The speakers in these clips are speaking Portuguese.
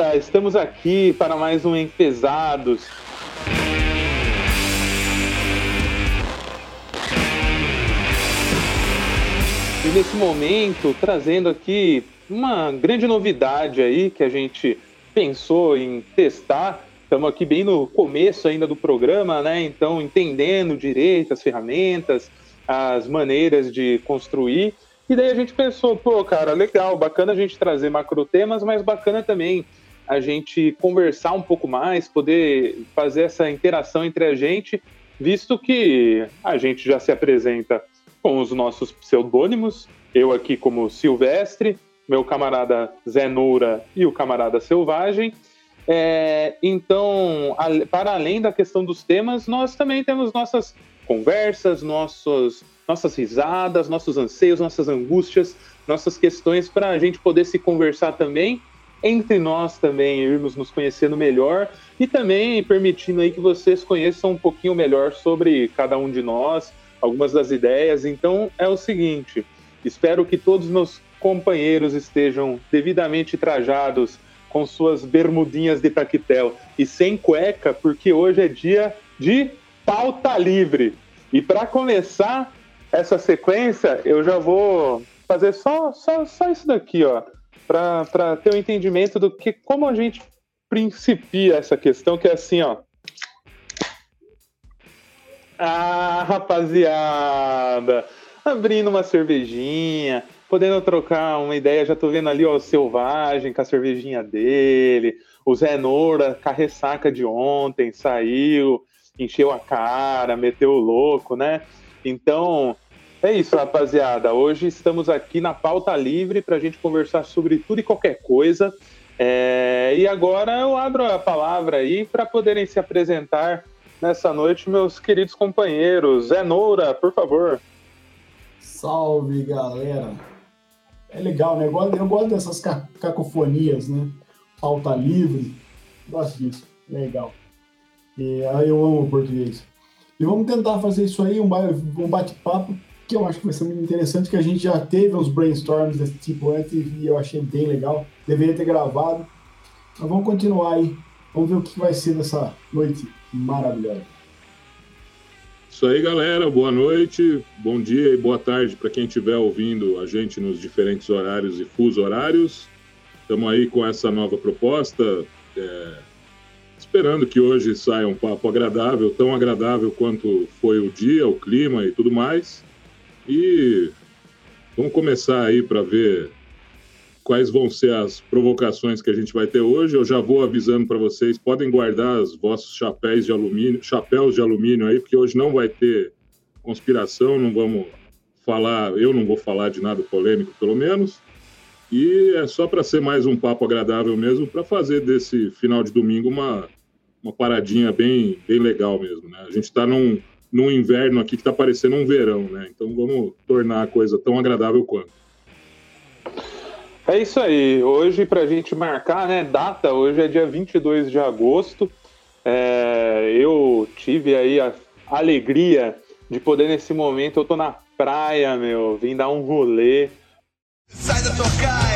rapaziada! Estamos aqui para mais um Empesados. E nesse momento, trazendo aqui uma grande novidade aí que a gente pensou em testar. Estamos aqui bem no começo ainda do programa, né? Então, entendendo direito as ferramentas, as maneiras de construir. E daí a gente pensou, pô, cara, legal, bacana a gente trazer macro temas, mas bacana também a gente conversar um pouco mais, poder fazer essa interação entre a gente, visto que a gente já se apresenta com os nossos pseudônimos, eu aqui como Silvestre, meu camarada Zé Noura e o camarada Selvagem. É, então, para além da questão dos temas, nós também temos nossas conversas, nossos nossas risadas, nossos anseios, nossas angústias, nossas questões para a gente poder se conversar também entre nós também irmos nos conhecendo melhor e também permitindo aí que vocês conheçam um pouquinho melhor sobre cada um de nós, algumas das ideias. Então é o seguinte, espero que todos meus companheiros estejam devidamente trajados com suas bermudinhas de taquetel e sem cueca, porque hoje é dia de pauta livre. E para começar, essa sequência, eu já vou fazer só, só, só isso daqui, ó, para ter um entendimento do que como a gente principia essa questão, que é assim, ó. Ah, rapaziada, abrindo uma cervejinha, podendo trocar uma ideia, já tô vendo ali ó, o Selvagem com a cervejinha dele, o Zé Noura com a ressaca de ontem, saiu, encheu a cara, meteu o louco, né? Então, é isso, rapaziada. Hoje estamos aqui na pauta livre para a gente conversar sobre tudo e qualquer coisa. É... E agora eu abro a palavra aí para poderem se apresentar nessa noite, meus queridos companheiros. Zé Noura, por favor. Salve, galera. É legal, né? Eu gosto, eu gosto dessas cacofonias, né? Pauta livre. Gosto disso. Legal. E, eu amo português. E vamos tentar fazer isso aí, um bate-papo, que eu acho que vai ser muito interessante, que a gente já teve uns brainstorms desse tipo antes e eu achei bem legal. Deveria ter gravado. Mas vamos continuar aí. Vamos ver o que vai ser dessa noite maravilhosa. Isso aí, galera. Boa noite, bom dia e boa tarde para quem estiver ouvindo a gente nos diferentes horários e fuso horários. Estamos aí com essa nova proposta. É esperando que hoje saia um papo agradável, tão agradável quanto foi o dia, o clima e tudo mais. E vamos começar aí para ver quais vão ser as provocações que a gente vai ter hoje. Eu já vou avisando para vocês, podem guardar os vossos chapéus de alumínio, chapéus de alumínio aí, porque hoje não vai ter conspiração, não vamos falar, eu não vou falar de nada polêmico, pelo menos. E é só para ser mais um papo agradável mesmo, para fazer desse final de domingo uma uma paradinha bem, bem legal mesmo, né? A gente está num, num inverno aqui que está parecendo um verão, né? Então vamos tornar a coisa tão agradável quanto. É isso aí. Hoje, para a gente marcar, né, data, hoje é dia 22 de agosto. É, eu tive aí a alegria de poder, nesse momento, eu tô na praia, meu, vim dar um rolê. Sai da tua caia,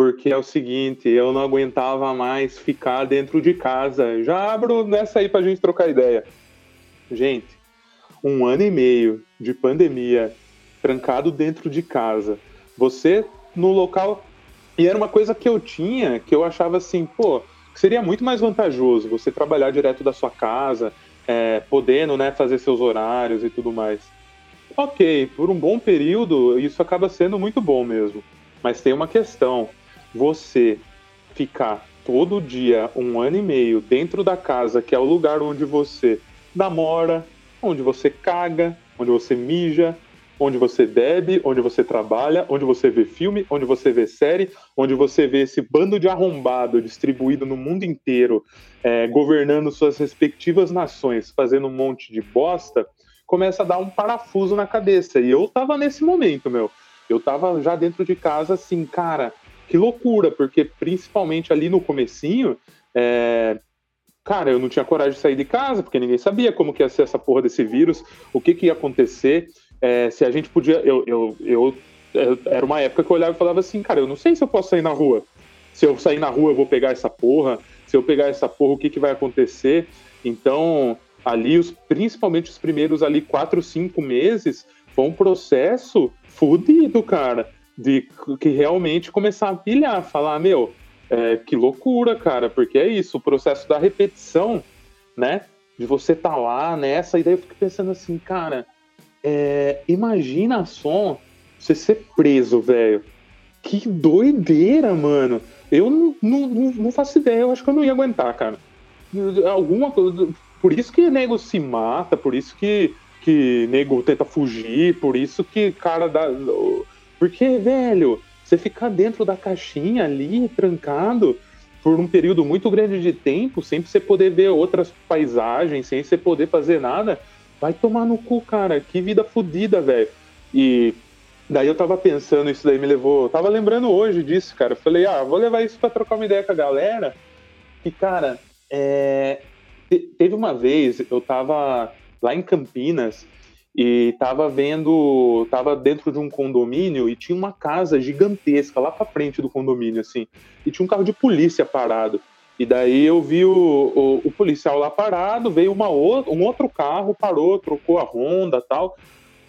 porque é o seguinte, eu não aguentava mais ficar dentro de casa. Já abro nessa aí pra gente trocar ideia. Gente, um ano e meio de pandemia, trancado dentro de casa. Você no local. E era uma coisa que eu tinha, que eu achava assim, pô, seria muito mais vantajoso você trabalhar direto da sua casa, é, podendo né, fazer seus horários e tudo mais. Ok, por um bom período, isso acaba sendo muito bom mesmo. Mas tem uma questão você ficar todo dia, um ano e meio, dentro da casa, que é o lugar onde você namora, onde você caga, onde você mija, onde você bebe, onde você trabalha, onde você vê filme, onde você vê série, onde você vê esse bando de arrombado distribuído no mundo inteiro, é, governando suas respectivas nações, fazendo um monte de bosta, começa a dar um parafuso na cabeça. E eu tava nesse momento, meu. Eu tava já dentro de casa assim, cara, que loucura, porque principalmente ali no comecinho, é, cara, eu não tinha coragem de sair de casa, porque ninguém sabia como que ia ser essa porra desse vírus, o que que ia acontecer. é, se a gente podia. Eu, eu, eu, era uma época que eu olhava e falava assim, cara, eu não sei se eu posso sair na rua. Se eu sair na rua, eu vou pegar essa porra. Se eu pegar essa porra, o que, que vai acontecer? Então, ali, os, principalmente os primeiros ali quatro, cinco meses, foi um processo fudido, cara. De que realmente começar a pilhar, falar, meu, é, que loucura, cara, porque é isso, o processo da repetição, né? De você tá lá nessa, e daí eu fico pensando assim, cara, é, imagina só você ser preso, velho. Que doideira, mano. Eu não, não, não, faço ideia, eu acho que eu não ia aguentar, cara. Alguma coisa. Por isso que nego se mata, por isso que, que nego tenta fugir, por isso que cara dá. Porque, velho, você ficar dentro da caixinha ali, trancado, por um período muito grande de tempo, sem você poder ver outras paisagens, sem você poder fazer nada, Vai tomar no cu, cara. Que vida fodida, velho. E daí eu tava pensando, isso daí me levou. Tava lembrando hoje disso, cara. falei, ah, vou levar isso pra trocar uma ideia com a galera. E, cara, é... teve uma vez, eu tava lá em Campinas e tava vendo, tava dentro de um condomínio e tinha uma casa gigantesca lá pra frente do condomínio, assim, e tinha um carro de polícia parado. E daí eu vi o, o, o policial lá parado, veio uma outra, um outro carro, parou, trocou a Honda tal.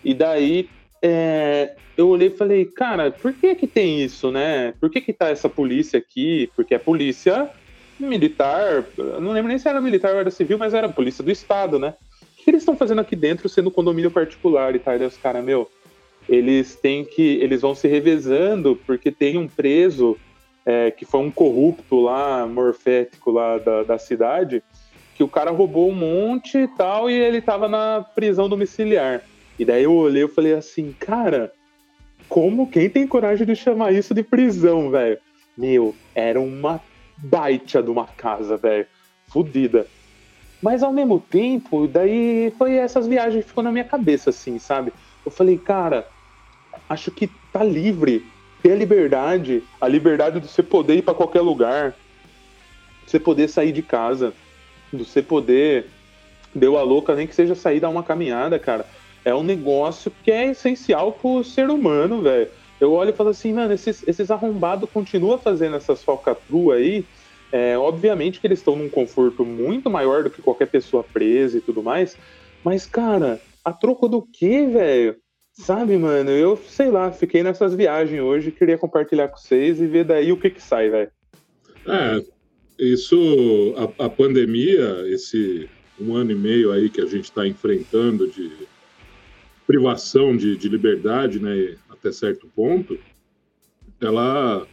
E daí é, eu olhei e falei, cara, por que que tem isso, né? Por que que tá essa polícia aqui? Porque é polícia militar, não lembro nem se era militar ou era civil, mas era polícia do estado, né? O que eles estão fazendo aqui dentro sendo condomínio particular e tal? Os caras, meu, eles têm que, eles vão se revezando porque tem um preso é, que foi um corrupto lá, morfético lá da, da cidade, que o cara roubou um monte e tal, e ele tava na prisão domiciliar. E daí eu olhei e falei assim, cara, como quem tem coragem de chamar isso de prisão, velho? Meu, era uma baita de uma casa, velho. Fudida. Mas ao mesmo tempo, daí foi essas viagens que ficou na minha cabeça, assim, sabe? Eu falei, cara, acho que tá livre ter a liberdade, a liberdade de você poder ir para qualquer lugar, de você poder sair de casa, de você poder, deu a louca, nem que seja sair dar uma caminhada, cara. É um negócio que é essencial pro ser humano, velho. Eu olho e falo assim, mano, esses, esses arrombados continuam fazendo essas falcatruas aí. É, obviamente que eles estão num conforto muito maior do que qualquer pessoa presa e tudo mais. Mas, cara, a troco do quê, velho? Sabe, mano, eu sei lá, fiquei nessas viagens hoje, queria compartilhar com vocês e ver daí o que que sai, velho. É, isso, a, a, pandemia, esse um ano e meio aí que a gente está enfrentando de privação de, de liberdade, né, até certo ponto, ela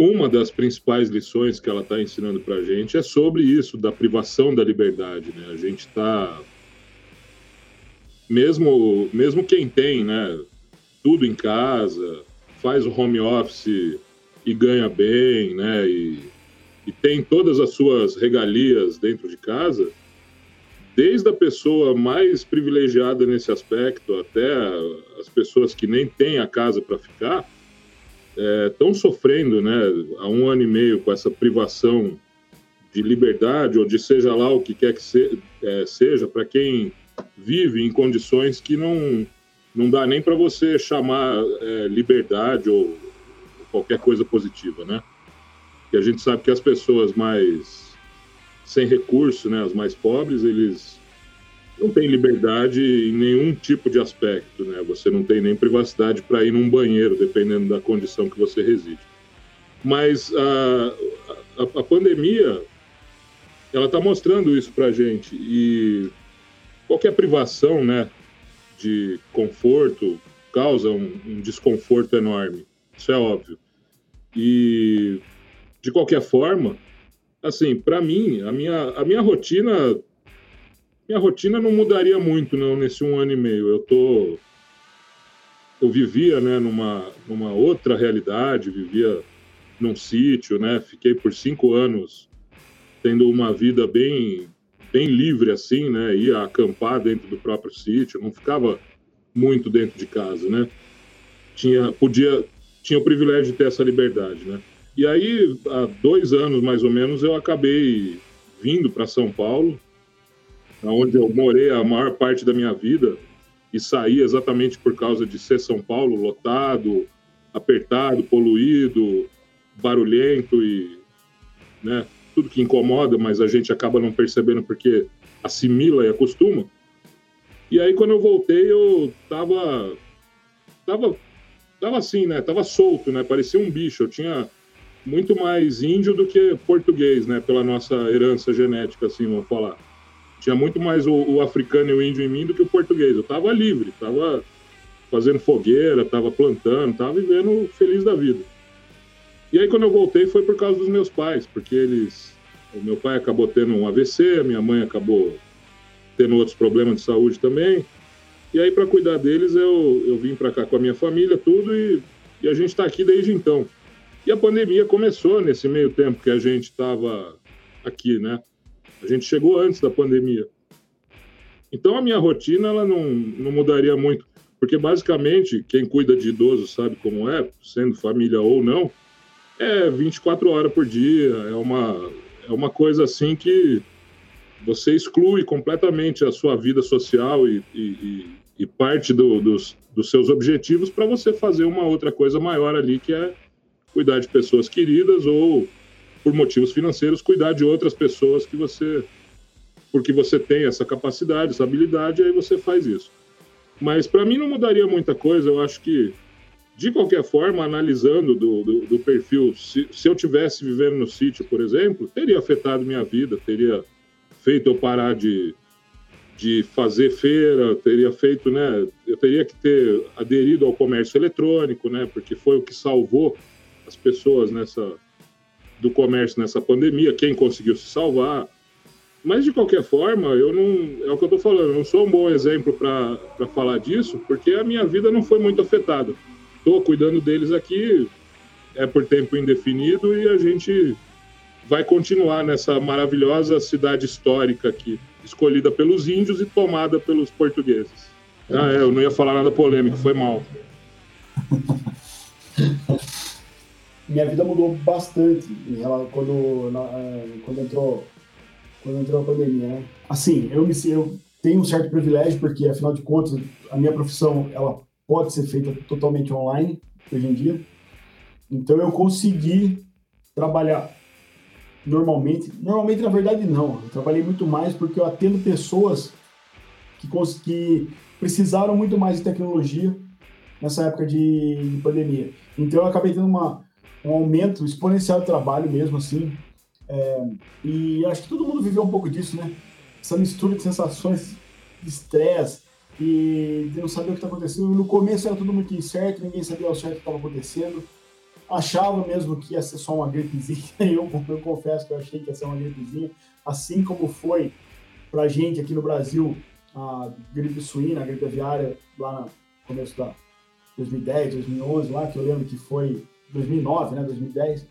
uma das principais lições que ela está ensinando para a gente é sobre isso, da privação da liberdade. Né? A gente está mesmo, mesmo quem tem, né, tudo em casa, faz o home office e ganha bem, né, e, e tem todas as suas regalias dentro de casa, desde a pessoa mais privilegiada nesse aspecto até as pessoas que nem têm a casa para ficar, estão é, sofrendo, né, há um ano e meio com essa privação de liberdade ou de seja lá o que quer que se, é, seja para quem vive em condições que não, não dá nem para você chamar é, liberdade ou qualquer coisa positiva, né? E a gente sabe que as pessoas mais sem recurso, né, as mais pobres, eles não têm liberdade em nenhum tipo de aspecto, né? Você não tem nem privacidade para ir num banheiro, dependendo da condição que você reside. Mas a, a, a pandemia, ela está mostrando isso para a gente e qualquer privação né, de conforto causa um, um desconforto enorme. Isso é óbvio. E, de qualquer forma, assim, para mim, a minha, a minha rotina minha rotina não mudaria muito não nesse um ano e meio. Eu tô eu vivia, né, numa numa outra realidade, vivia num sítio, né? Fiquei por cinco anos tendo uma vida bem bem livre assim, né? Ia acampar dentro do próprio sítio, não ficava muito dentro de casa, né? Tinha, podia, tinha o privilégio de ter essa liberdade, né? E aí, há dois anos mais ou menos, eu acabei vindo para São Paulo, onde eu morei a maior parte da minha vida, e sair exatamente por causa de ser São Paulo lotado, apertado, poluído, barulhento e né, tudo que incomoda, mas a gente acaba não percebendo porque assimila e acostuma. E aí quando eu voltei eu tava tava tava assim, né? Tava solto, né? Parecia um bicho. Eu tinha muito mais índio do que português, né? Pela nossa herança genética, assim, vamos falar. Tinha muito mais o, o africano e o índio em mim do que o português. Eu tava livre, tava fazendo fogueira, tava plantando, tava vivendo feliz da vida. E aí quando eu voltei foi por causa dos meus pais, porque eles, o meu pai acabou tendo um AVC, minha mãe acabou tendo outros problemas de saúde também. E aí para cuidar deles eu, eu vim para cá com a minha família, tudo e, e a gente está aqui desde então. E a pandemia começou nesse meio tempo que a gente estava aqui, né? A gente chegou antes da pandemia. Então a minha rotina ela não, não mudaria muito, porque basicamente quem cuida de idoso sabe como é, sendo família ou não, é 24 horas por dia, é uma, é uma coisa assim que você exclui completamente a sua vida social e, e, e parte do, dos, dos seus objetivos para você fazer uma outra coisa maior ali, que é cuidar de pessoas queridas ou por motivos financeiros, cuidar de outras pessoas que você. Porque você tem essa capacidade, essa habilidade, aí você faz isso. Mas para mim não mudaria muita coisa, eu acho que, de qualquer forma, analisando do, do, do perfil, se, se eu tivesse vivendo no sítio, por exemplo, teria afetado minha vida, teria feito eu parar de, de fazer feira, teria feito, né? Eu teria que ter aderido ao comércio eletrônico, né? Porque foi o que salvou as pessoas nessa do comércio nessa pandemia, quem conseguiu se salvar. Mas, de qualquer forma, eu não. É o que eu estou falando, eu não sou um bom exemplo para falar disso, porque a minha vida não foi muito afetada. Estou cuidando deles aqui, é por tempo indefinido, e a gente vai continuar nessa maravilhosa cidade histórica aqui, escolhida pelos índios e tomada pelos portugueses. Ah, é, eu não ia falar nada polêmico, foi mal. minha vida mudou bastante ela, quando, na, é, quando, entrou, quando entrou a pandemia. Né? Assim, eu, me, eu tenho um certo privilégio, porque, afinal de contas, a minha profissão ela pode ser feita totalmente online, hoje em dia. Então, eu consegui trabalhar normalmente. Normalmente, na verdade, não. Eu trabalhei muito mais porque eu atendo pessoas que, que precisaram muito mais de tecnologia nessa época de pandemia. Então, eu acabei tendo uma um aumento exponencial de trabalho mesmo, assim. É, e acho que todo mundo viveu um pouco disso, né? Essa mistura de sensações de estresse e de não saber o que está acontecendo. No começo era tudo muito incerto, ninguém sabia ao certo o que estava acontecendo. Achava mesmo que ia ser só uma gripezinha, eu, eu confesso que eu achei que ia ser uma gripezinha, assim como foi para gente aqui no Brasil a gripe suína, a gripe aviária, lá no começo da 2010, 2011, lá que eu lembro que foi 2009, né, 2010,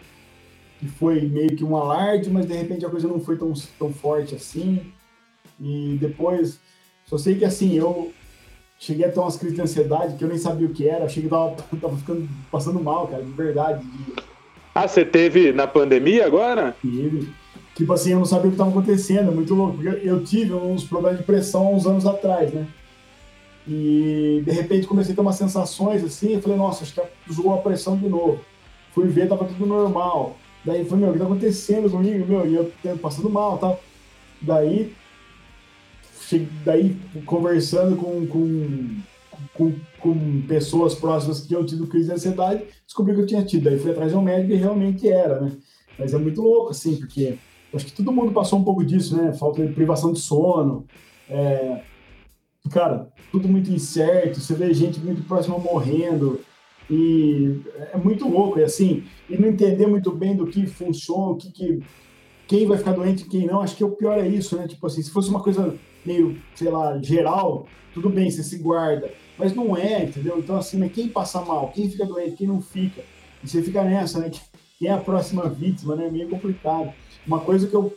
que foi meio que um alarde, mas de repente a coisa não foi tão, tão forte assim. E depois, só sei que assim, eu cheguei a ter umas crises de ansiedade que eu nem sabia o que era, achei que tava, tava ficando, passando mal, cara, de verdade. De... Ah, você teve na pandemia agora? Tive. Tipo assim, eu não sabia o que estava acontecendo, muito louco. Porque eu tive uns problemas de pressão uns anos atrás, né? E de repente comecei a ter umas sensações assim, eu falei, nossa, acho que jogou a pressão de novo. Fui ver, tava tudo normal. Daí falei, meu, o que tá acontecendo comigo? Meu, e eu passando mal tal. Daí, cheguei, daí conversando com, com, com, com, pessoas próximas que tinham tido crise de ansiedade, descobri que eu tinha tido. Daí fui atrás de um médico e realmente era, né? Mas é muito louco, assim, porque acho que todo mundo passou um pouco disso, né? Falta de privação de sono. É, cara, tudo muito incerto, você vê gente muito próxima morrendo, e é muito louco, e assim, e não entender muito bem do que funciona, o que, que quem vai ficar doente e quem não, acho que o pior é isso, né? Tipo assim, se fosse uma coisa meio, sei lá, geral, tudo bem, você se guarda, mas não é, entendeu? Então assim, mas quem passa mal, quem fica doente, quem não fica, e você fica nessa, né? Quem é a próxima vítima, né? É meio complicado. Uma coisa que eu,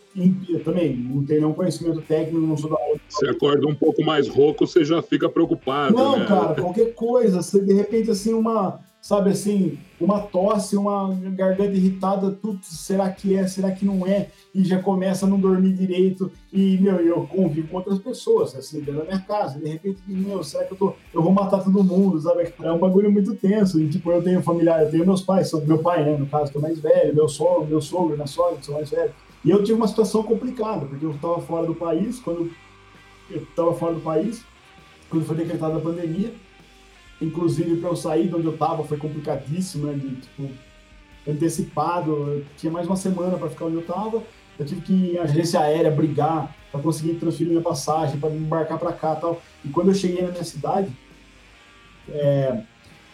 eu, também não tenho nenhum conhecimento técnico, não sou da área. Você acorda um pouco mais rouco, você já fica preocupado. Não, né? cara, qualquer coisa. Você, de repente, assim, uma. Sabe assim, uma tosse, uma garganta irritada, tudo, será que é, será que não é? E já começa a não dormir direito. E, meu, eu convivo com outras pessoas, assim, dentro da minha casa. De repente, meu, será que eu tô. Eu vou matar todo mundo, sabe? É um bagulho muito tenso. E, tipo, eu tenho familiar, eu tenho meus pais, sou, meu pai, né, no caso, que é mais velho, meu sogro, meu sogro, minha sogra, que são mais velhos. E eu tive uma situação complicada, porque eu estava fora do país, quando eu estava fora do país, quando foi decretada a pandemia. Inclusive, para eu sair de onde eu estava foi complicadíssimo, né? De, tipo, antecipado. Eu tinha mais uma semana para ficar onde eu estava. Eu tive que ir em agência aérea brigar para conseguir transferir minha passagem, para embarcar para cá tal. E quando eu cheguei na minha cidade, é,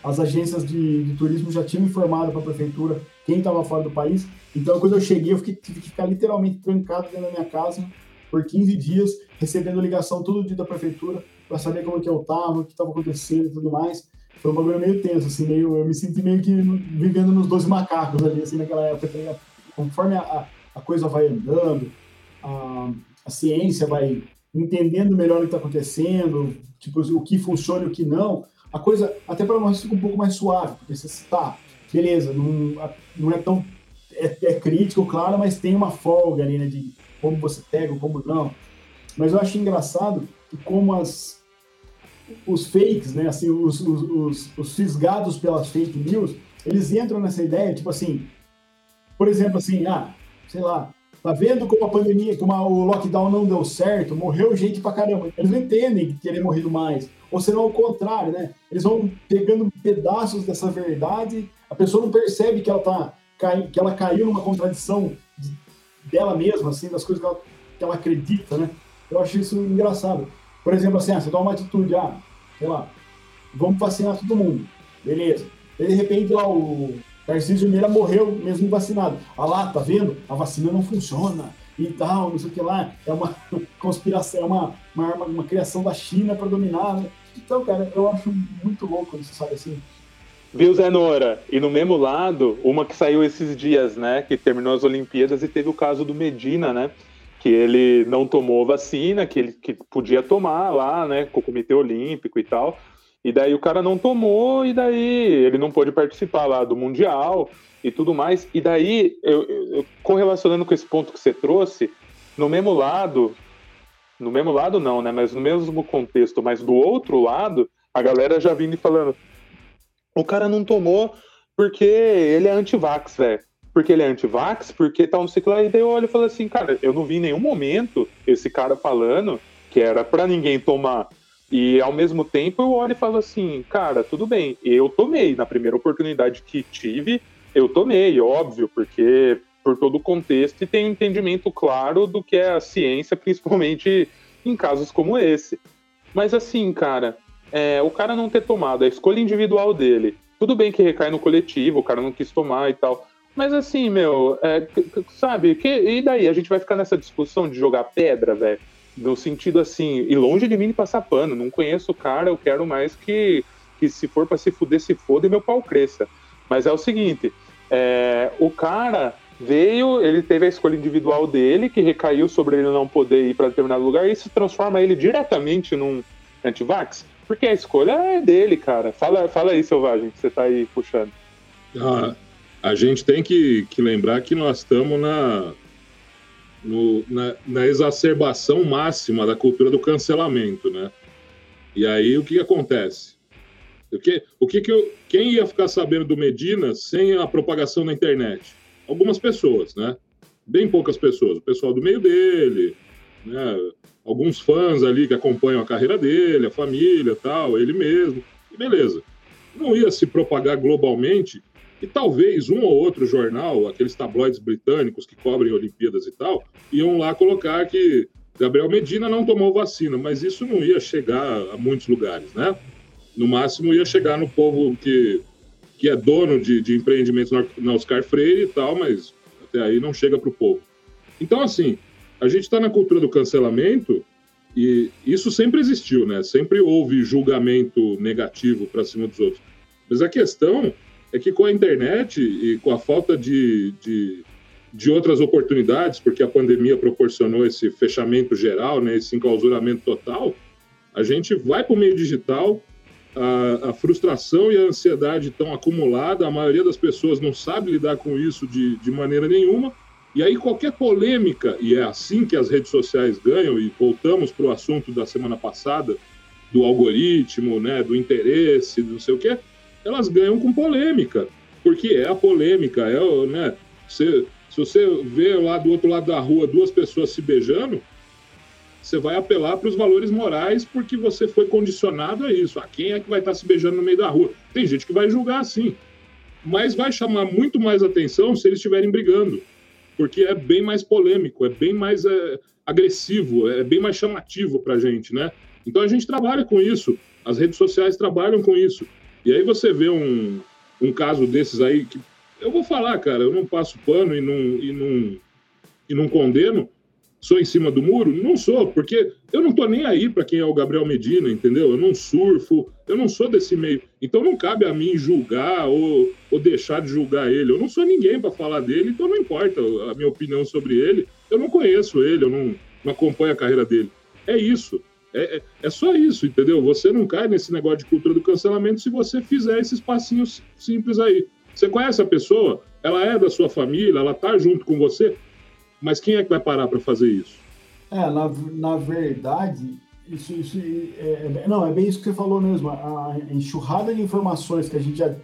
as agências de, de, turismo já tinham informado para a prefeitura quem estava fora do país. Então, quando eu cheguei, eu fiquei, tive que ficar literalmente trancado dentro da minha casa por 15 dias, recebendo ligação todo dia da prefeitura para saber como que eu tava, o que estava acontecendo e tudo mais. Foi um bagulho meio tenso, assim, meio, eu me senti meio que vivendo nos 12 macacos ali, assim, naquela época. Tá Conforme a, a coisa vai andando, a, a ciência vai entendendo melhor o que está acontecendo, tipo, o que funciona e o que não, a coisa, até para nós, fica um pouco mais suave, porque você está, beleza, não, não é tão. É, é, crítico, claro, mas tem uma folga ali, né, de como você pega, como não. Mas eu acho engraçado como as, os fakes, né, assim, os, os, os, os fisgados pelas fake news, eles entram nessa ideia, tipo assim, por exemplo, assim, ah, sei lá, tá vendo como a pandemia, como o lockdown não deu certo, morreu gente pra caramba. Eles não entendem que teria morrido mais. Ou será o contrário, né? Eles vão pegando pedaços dessa verdade, a pessoa não percebe que ela tá que ela caiu numa contradição dela mesma, assim, das coisas que ela, que ela acredita, né? Eu acho isso engraçado. Por exemplo, assim, ah, você toma uma atitude, ah, sei lá, vamos vacinar todo mundo. Beleza. E de repente lá o Tarcísio Meira morreu mesmo vacinado. Ah lá, tá vendo? A vacina não funciona e tal, não sei o que lá. É uma conspiração, é uma, uma, uma criação da China para dominar. Né? Então, cara, eu acho muito louco isso, sabe assim? Viu, Zé Nora? E no mesmo lado, uma que saiu esses dias, né? Que terminou as Olimpíadas e teve o caso do Medina, né? Que ele não tomou vacina, que ele que podia tomar lá, né, com o Comitê Olímpico e tal. E daí o cara não tomou, e daí ele não pôde participar lá do Mundial e tudo mais. E daí, eu, eu, correlacionando com esse ponto que você trouxe, no mesmo lado, no mesmo lado não, né, mas no mesmo contexto, mas do outro lado, a galera já vindo e falando: o cara não tomou porque ele é anti-vax, velho porque ele é anti-vax, porque tal, não sei o que lá. E daí eu olho e falo assim, cara, eu não vi em nenhum momento esse cara falando que era para ninguém tomar. E ao mesmo tempo eu olho e falo assim, cara, tudo bem, eu tomei. Na primeira oportunidade que tive, eu tomei, óbvio, porque por todo o contexto e tem um entendimento claro do que é a ciência, principalmente em casos como esse. Mas assim, cara, é, o cara não ter tomado, a escolha individual dele, tudo bem que recai no coletivo, o cara não quis tomar e tal. Mas assim, meu, é, sabe, que, e daí? A gente vai ficar nessa discussão de jogar pedra, velho? No sentido assim, e longe de mim de passar pano, não conheço o cara, eu quero mais que, que se for para se fuder, se foda e meu pau cresça. Mas é o seguinte, é, o cara veio, ele teve a escolha individual dele, que recaiu sobre ele não poder ir para determinado lugar, e isso transforma ele diretamente num antivax? Porque a escolha é dele, cara. Fala, fala aí, Selvagem, que você tá aí puxando. Ah, a gente tem que, que lembrar que nós estamos na, no, na, na, exacerbação máxima da cultura do cancelamento, né? E aí o que, que acontece? O que, o que, que eu, quem ia ficar sabendo do Medina sem a propagação na internet? Algumas pessoas, né? Bem poucas pessoas. O pessoal do meio dele, né? alguns fãs ali que acompanham a carreira dele, a família tal, ele mesmo. E beleza. Não ia se propagar globalmente e talvez um ou outro jornal, aqueles tabloides britânicos que cobrem Olimpíadas e tal, iam lá colocar que Gabriel Medina não tomou vacina, mas isso não ia chegar a muitos lugares, né? No máximo ia chegar no povo que, que é dono de, de empreendimentos na Oscar Freire e tal, mas até aí não chega para o povo. Então, assim, a gente está na cultura do cancelamento e isso sempre existiu, né? Sempre houve julgamento negativo para cima dos outros. Mas a questão é que com a internet e com a falta de, de, de outras oportunidades, porque a pandemia proporcionou esse fechamento geral, né, esse enclausuramento total, a gente vai para o meio digital a, a, frustração e a ansiedade estão acumuladas, a maioria das pessoas não sabe lidar com isso de, de maneira nenhuma, e aí qualquer polêmica, e é assim que as redes sociais ganham, e voltamos para o assunto da semana passada, do algoritmo, né, do interesse, não sei o quê, elas ganham com polêmica, porque é a polêmica, é né, você, se você vê lá do outro lado da rua duas pessoas se beijando, você vai apelar para os valores morais porque você foi condicionado a isso. A quem é que vai estar se beijando no meio da rua? Tem gente que vai julgar assim, mas vai chamar muito mais atenção se eles estiverem brigando, porque é bem mais polêmico, é bem mais é, agressivo, é bem mais chamativo para a gente, né? Então a gente trabalha com isso, as redes sociais trabalham com isso. E aí você vê um, um caso desses aí que eu vou falar, cara, eu não passo pano e não, e não, e não condeno, sou em cima do muro? Não sou, porque eu não tô nem aí para quem é o Gabriel Medina, entendeu? Eu não surfo, eu não sou desse meio. Então não cabe a mim julgar ou, ou deixar de julgar ele. Eu não sou ninguém para falar dele, então não importa a minha opinião sobre ele. Eu não conheço ele, eu não, não acompanho a carreira dele. É isso. É, é, é só isso, entendeu? Você não cai nesse negócio de cultura do cancelamento se você fizer esses passinhos simples aí. Você conhece a pessoa, ela é da sua família, ela tá junto com você, mas quem é que vai parar para fazer isso? É, na, na verdade, isso, isso é, é, não, é bem isso que você falou mesmo. A, enxurrada de informações que a gente já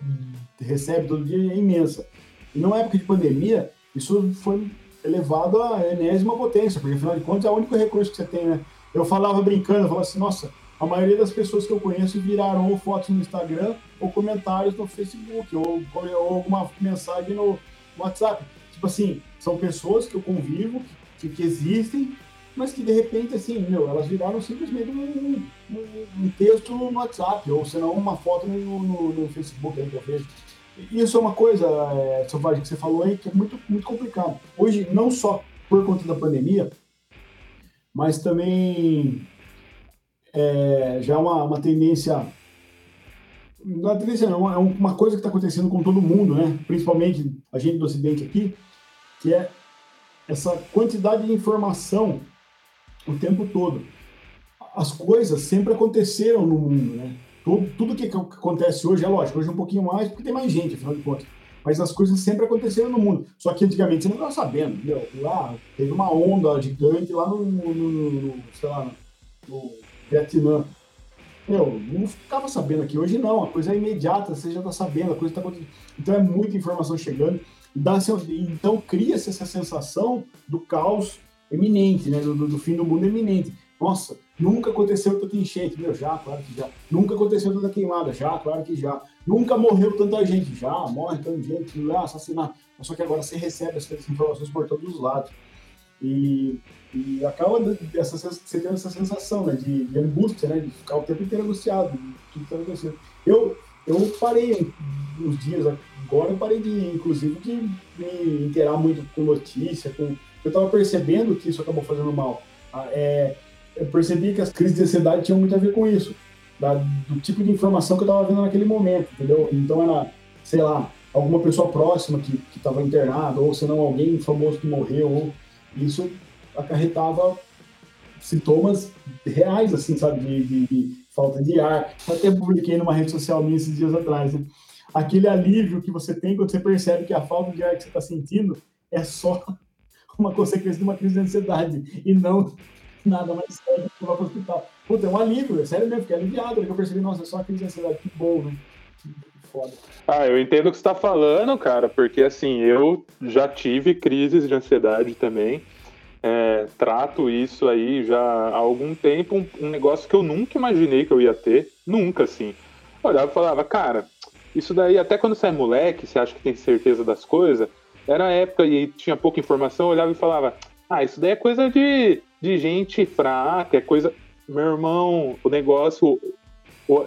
recebe todo dia é imensa. E numa época de pandemia, isso foi elevado à enésima potência, porque afinal de contas é o único recurso que você tem, né? Eu falava brincando, eu falava assim, nossa, a maioria das pessoas que eu conheço viraram fotos no Instagram ou comentários no Facebook ou, ou alguma mensagem no WhatsApp. Tipo assim, são pessoas que eu convivo, que, que existem, mas que de repente, assim, meu, elas viraram simplesmente um, um, um texto no WhatsApp, ou senão uma foto no, no, no Facebook aí que eu vejo. Isso é uma coisa, é, Selvagem, que você falou aí, que é muito, muito complicado. Hoje, não só por conta da pandemia, mas também é, já uma, uma tendência. Não é tendência, não, é uma coisa que está acontecendo com todo mundo, né? principalmente a gente do Ocidente aqui, que é essa quantidade de informação o tempo todo. As coisas sempre aconteceram no mundo, né? Tudo, tudo que acontece hoje, é lógico, hoje é um pouquinho mais, porque tem mais gente, afinal de contas. Mas as coisas sempre aconteceram no mundo. Só que antigamente você não estava sabendo, entendeu? Lá teve uma onda gigante lá no, no, no, no sei lá, no Vietnã. Meu, não ficava sabendo aqui. Hoje não, a coisa é imediata, você já está sabendo, a coisa está acontecendo. Então é muita informação chegando. Dá, então cria-se essa sensação do caos eminente, né? Do, do, fim do mundo eminente. Nossa, nunca aconteceu tanta enchente. Meu, já, claro que já. Nunca aconteceu tanta queimada. Já, claro que já. Nunca morreu tanta gente. Já, morre tanta gente. Lá, assassinato. Só que agora você recebe essas informações por todos os lados. E, e acaba essa, você tendo essa sensação né, de, de angústia, né, de ficar o tempo inteiro angustiado tudo está acontecendo. Eu, eu parei uns dias agora, eu parei de, inclusive, de me inteirar muito com notícia, com... eu estava percebendo que isso acabou fazendo mal. Ah, é, eu percebi que as crises de ansiedade tinham muito a ver com isso, da, do tipo de informação que eu estava vendo naquele momento, entendeu? Então era, sei lá, alguma pessoa próxima que estava internada, ou senão alguém famoso que morreu, ou isso acarretava sintomas reais, assim, sabe, de, de, de, falta de ar. Até publiquei numa rede social minha esses dias atrás, né? Aquele alívio que você tem quando você percebe que a falta de ar que você está sentindo é só uma consequência de uma crise de ansiedade e não nada mais sério que vai para o hospital. Puta, é um alívio, é sério mesmo, fiquei aliviado, porque eu percebi, nossa, é só crise de ansiedade, que bom, né? Foda. Ah, eu entendo o que você está falando, cara, porque assim, eu já tive crises de ansiedade também. É, trato isso aí já há algum tempo, um, um, negócio que eu nunca imaginei que eu ia ter, nunca assim. Eu olhava e falava, cara, isso daí, até quando você é moleque, você acha que tem certeza das coisas, era época e tinha pouca informação, eu olhava e falava, ah, isso daí é coisa de, de gente fraca, é coisa. Meu irmão, o negócio.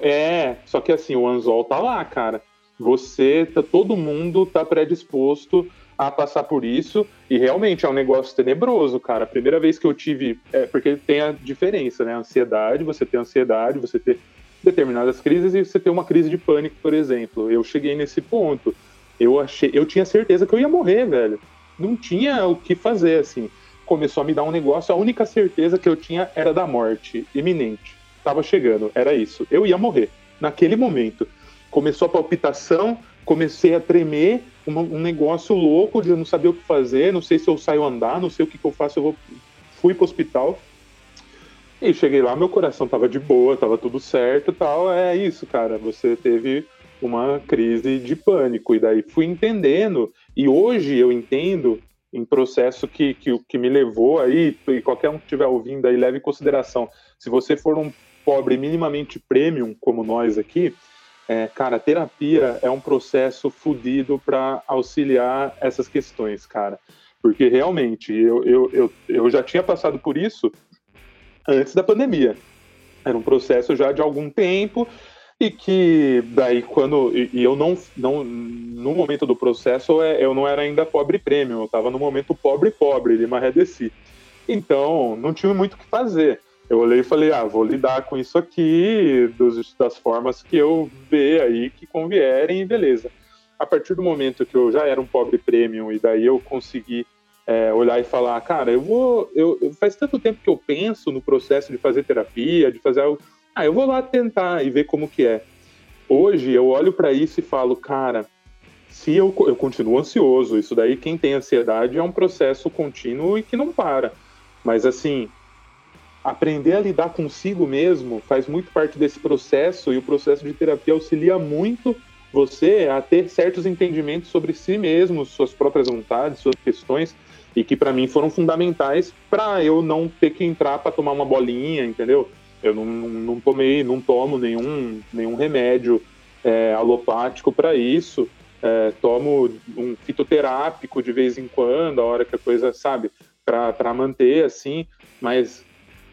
É, só que assim, o anzol tá lá, cara. Você, tá, todo mundo tá predisposto a passar por isso. E realmente é um negócio tenebroso, cara. A primeira vez que eu tive. É, porque tem a diferença, né? Ansiedade, você tem ansiedade, você tem determinadas crises e você tem uma crise de pânico, por exemplo. Eu cheguei nesse ponto. Eu achei, eu tinha certeza que eu ia morrer, velho. Não tinha o que fazer, assim. Começou a me dar um negócio, a única certeza que eu tinha era da morte iminente. Tava chegando, era isso. Eu ia morrer. naquele momento. Começou a palpitação, comecei a tremer, um, um negócio louco de eu não saber o que fazer, não sei se eu saio andar, não sei o que, que eu faço, eu vou... fui pro hospital. E cheguei lá, meu coração tava de boa, tava tudo certo tal. É isso, cara. Você teve uma crise de pânico. E daí fui entendendo. E hoje eu entendo em processo que, que, que me levou aí, e qualquer um que estiver ouvindo aí leve em consideração. Se você for um pobre minimamente premium, como nós aqui, é, cara, terapia é um processo fodido para auxiliar essas questões, cara. Porque realmente, eu, eu, eu, eu já tinha passado por isso antes da pandemia. Era um processo já de algum tempo e que daí quando e, e eu não, não no momento do processo é, eu não era ainda pobre prêmio, eu estava no momento pobre pobre de Marredeci. Então, não tinha muito o que fazer. Eu olhei e falei, ah, vou lidar com isso aqui dos, das formas que eu ver aí que convierem, beleza. A partir do momento que eu já era um pobre premium e daí eu consegui é, olhar e falar, cara, eu vou. Eu, faz tanto tempo que eu penso no processo de fazer terapia, de fazer algo. Ah, eu vou lá tentar e ver como que é. Hoje eu olho para isso e falo, cara, se eu, eu continuo ansioso, isso daí quem tem ansiedade é um processo contínuo e que não para. Mas assim, aprender a lidar consigo mesmo faz muito parte desse processo e o processo de terapia auxilia muito você a ter certos entendimentos sobre si mesmo, suas próprias vontades, suas questões e que para mim foram fundamentais para eu não ter que entrar para tomar uma bolinha, entendeu? Eu não, não, tomei, não tomo nenhum, nenhum remédio é, alopático para isso. É, tomo um fitoterápico de vez em quando, a hora que a coisa, sabe, para manter assim, mas,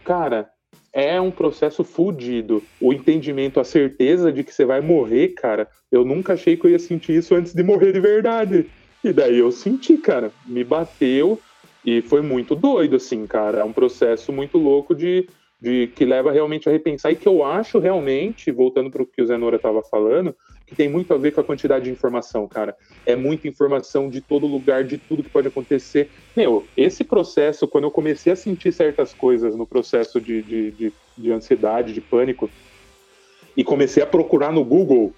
cara, é um processo fudido. O entendimento, a certeza de que você vai morrer, cara, eu nunca achei que eu ia sentir isso antes de morrer de verdade. E daí eu senti, cara, me bateu e foi muito doido, assim, cara. É um processo muito louco de, de que leva realmente a repensar e que eu acho realmente, voltando para o que o Zenora estava falando, que tem muito a ver com a quantidade de informação, cara. É muita informação de todo lugar, de tudo que pode acontecer. Meu, esse processo, quando eu comecei a sentir certas coisas no processo de, de, de, de ansiedade, de pânico, e comecei a procurar no Google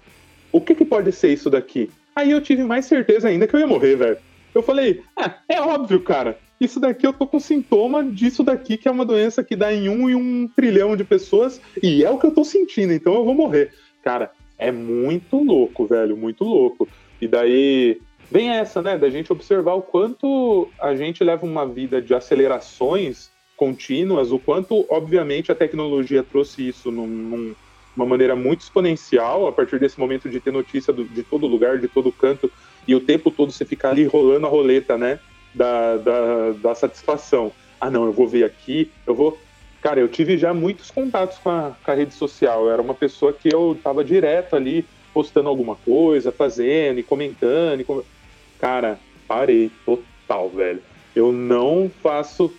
o que, que pode ser isso daqui? Aí eu tive mais certeza ainda que eu ia morrer, velho. Eu falei, ah, é óbvio, cara. Isso daqui eu tô com sintoma disso daqui, que é uma doença que dá em um e um trilhão de pessoas, e é o que eu tô sentindo, então eu vou morrer. Cara, é muito louco, velho, muito louco. E daí vem essa, né, da gente observar o quanto a gente leva uma vida de acelerações contínuas, o quanto, obviamente, a tecnologia trouxe isso num, num uma maneira muito exponencial a partir desse momento de ter notícia do, de todo lugar, de todo canto, e o tempo todo você ficar ali rolando a roleta, né? Da, da, da satisfação. Ah, não, eu vou ver aqui, eu vou. Cara, eu tive já muitos contatos com a, com a rede social. Eu era uma pessoa que eu tava direto ali postando alguma coisa, fazendo e comentando. E com... Cara, parei total, velho. Eu não faço.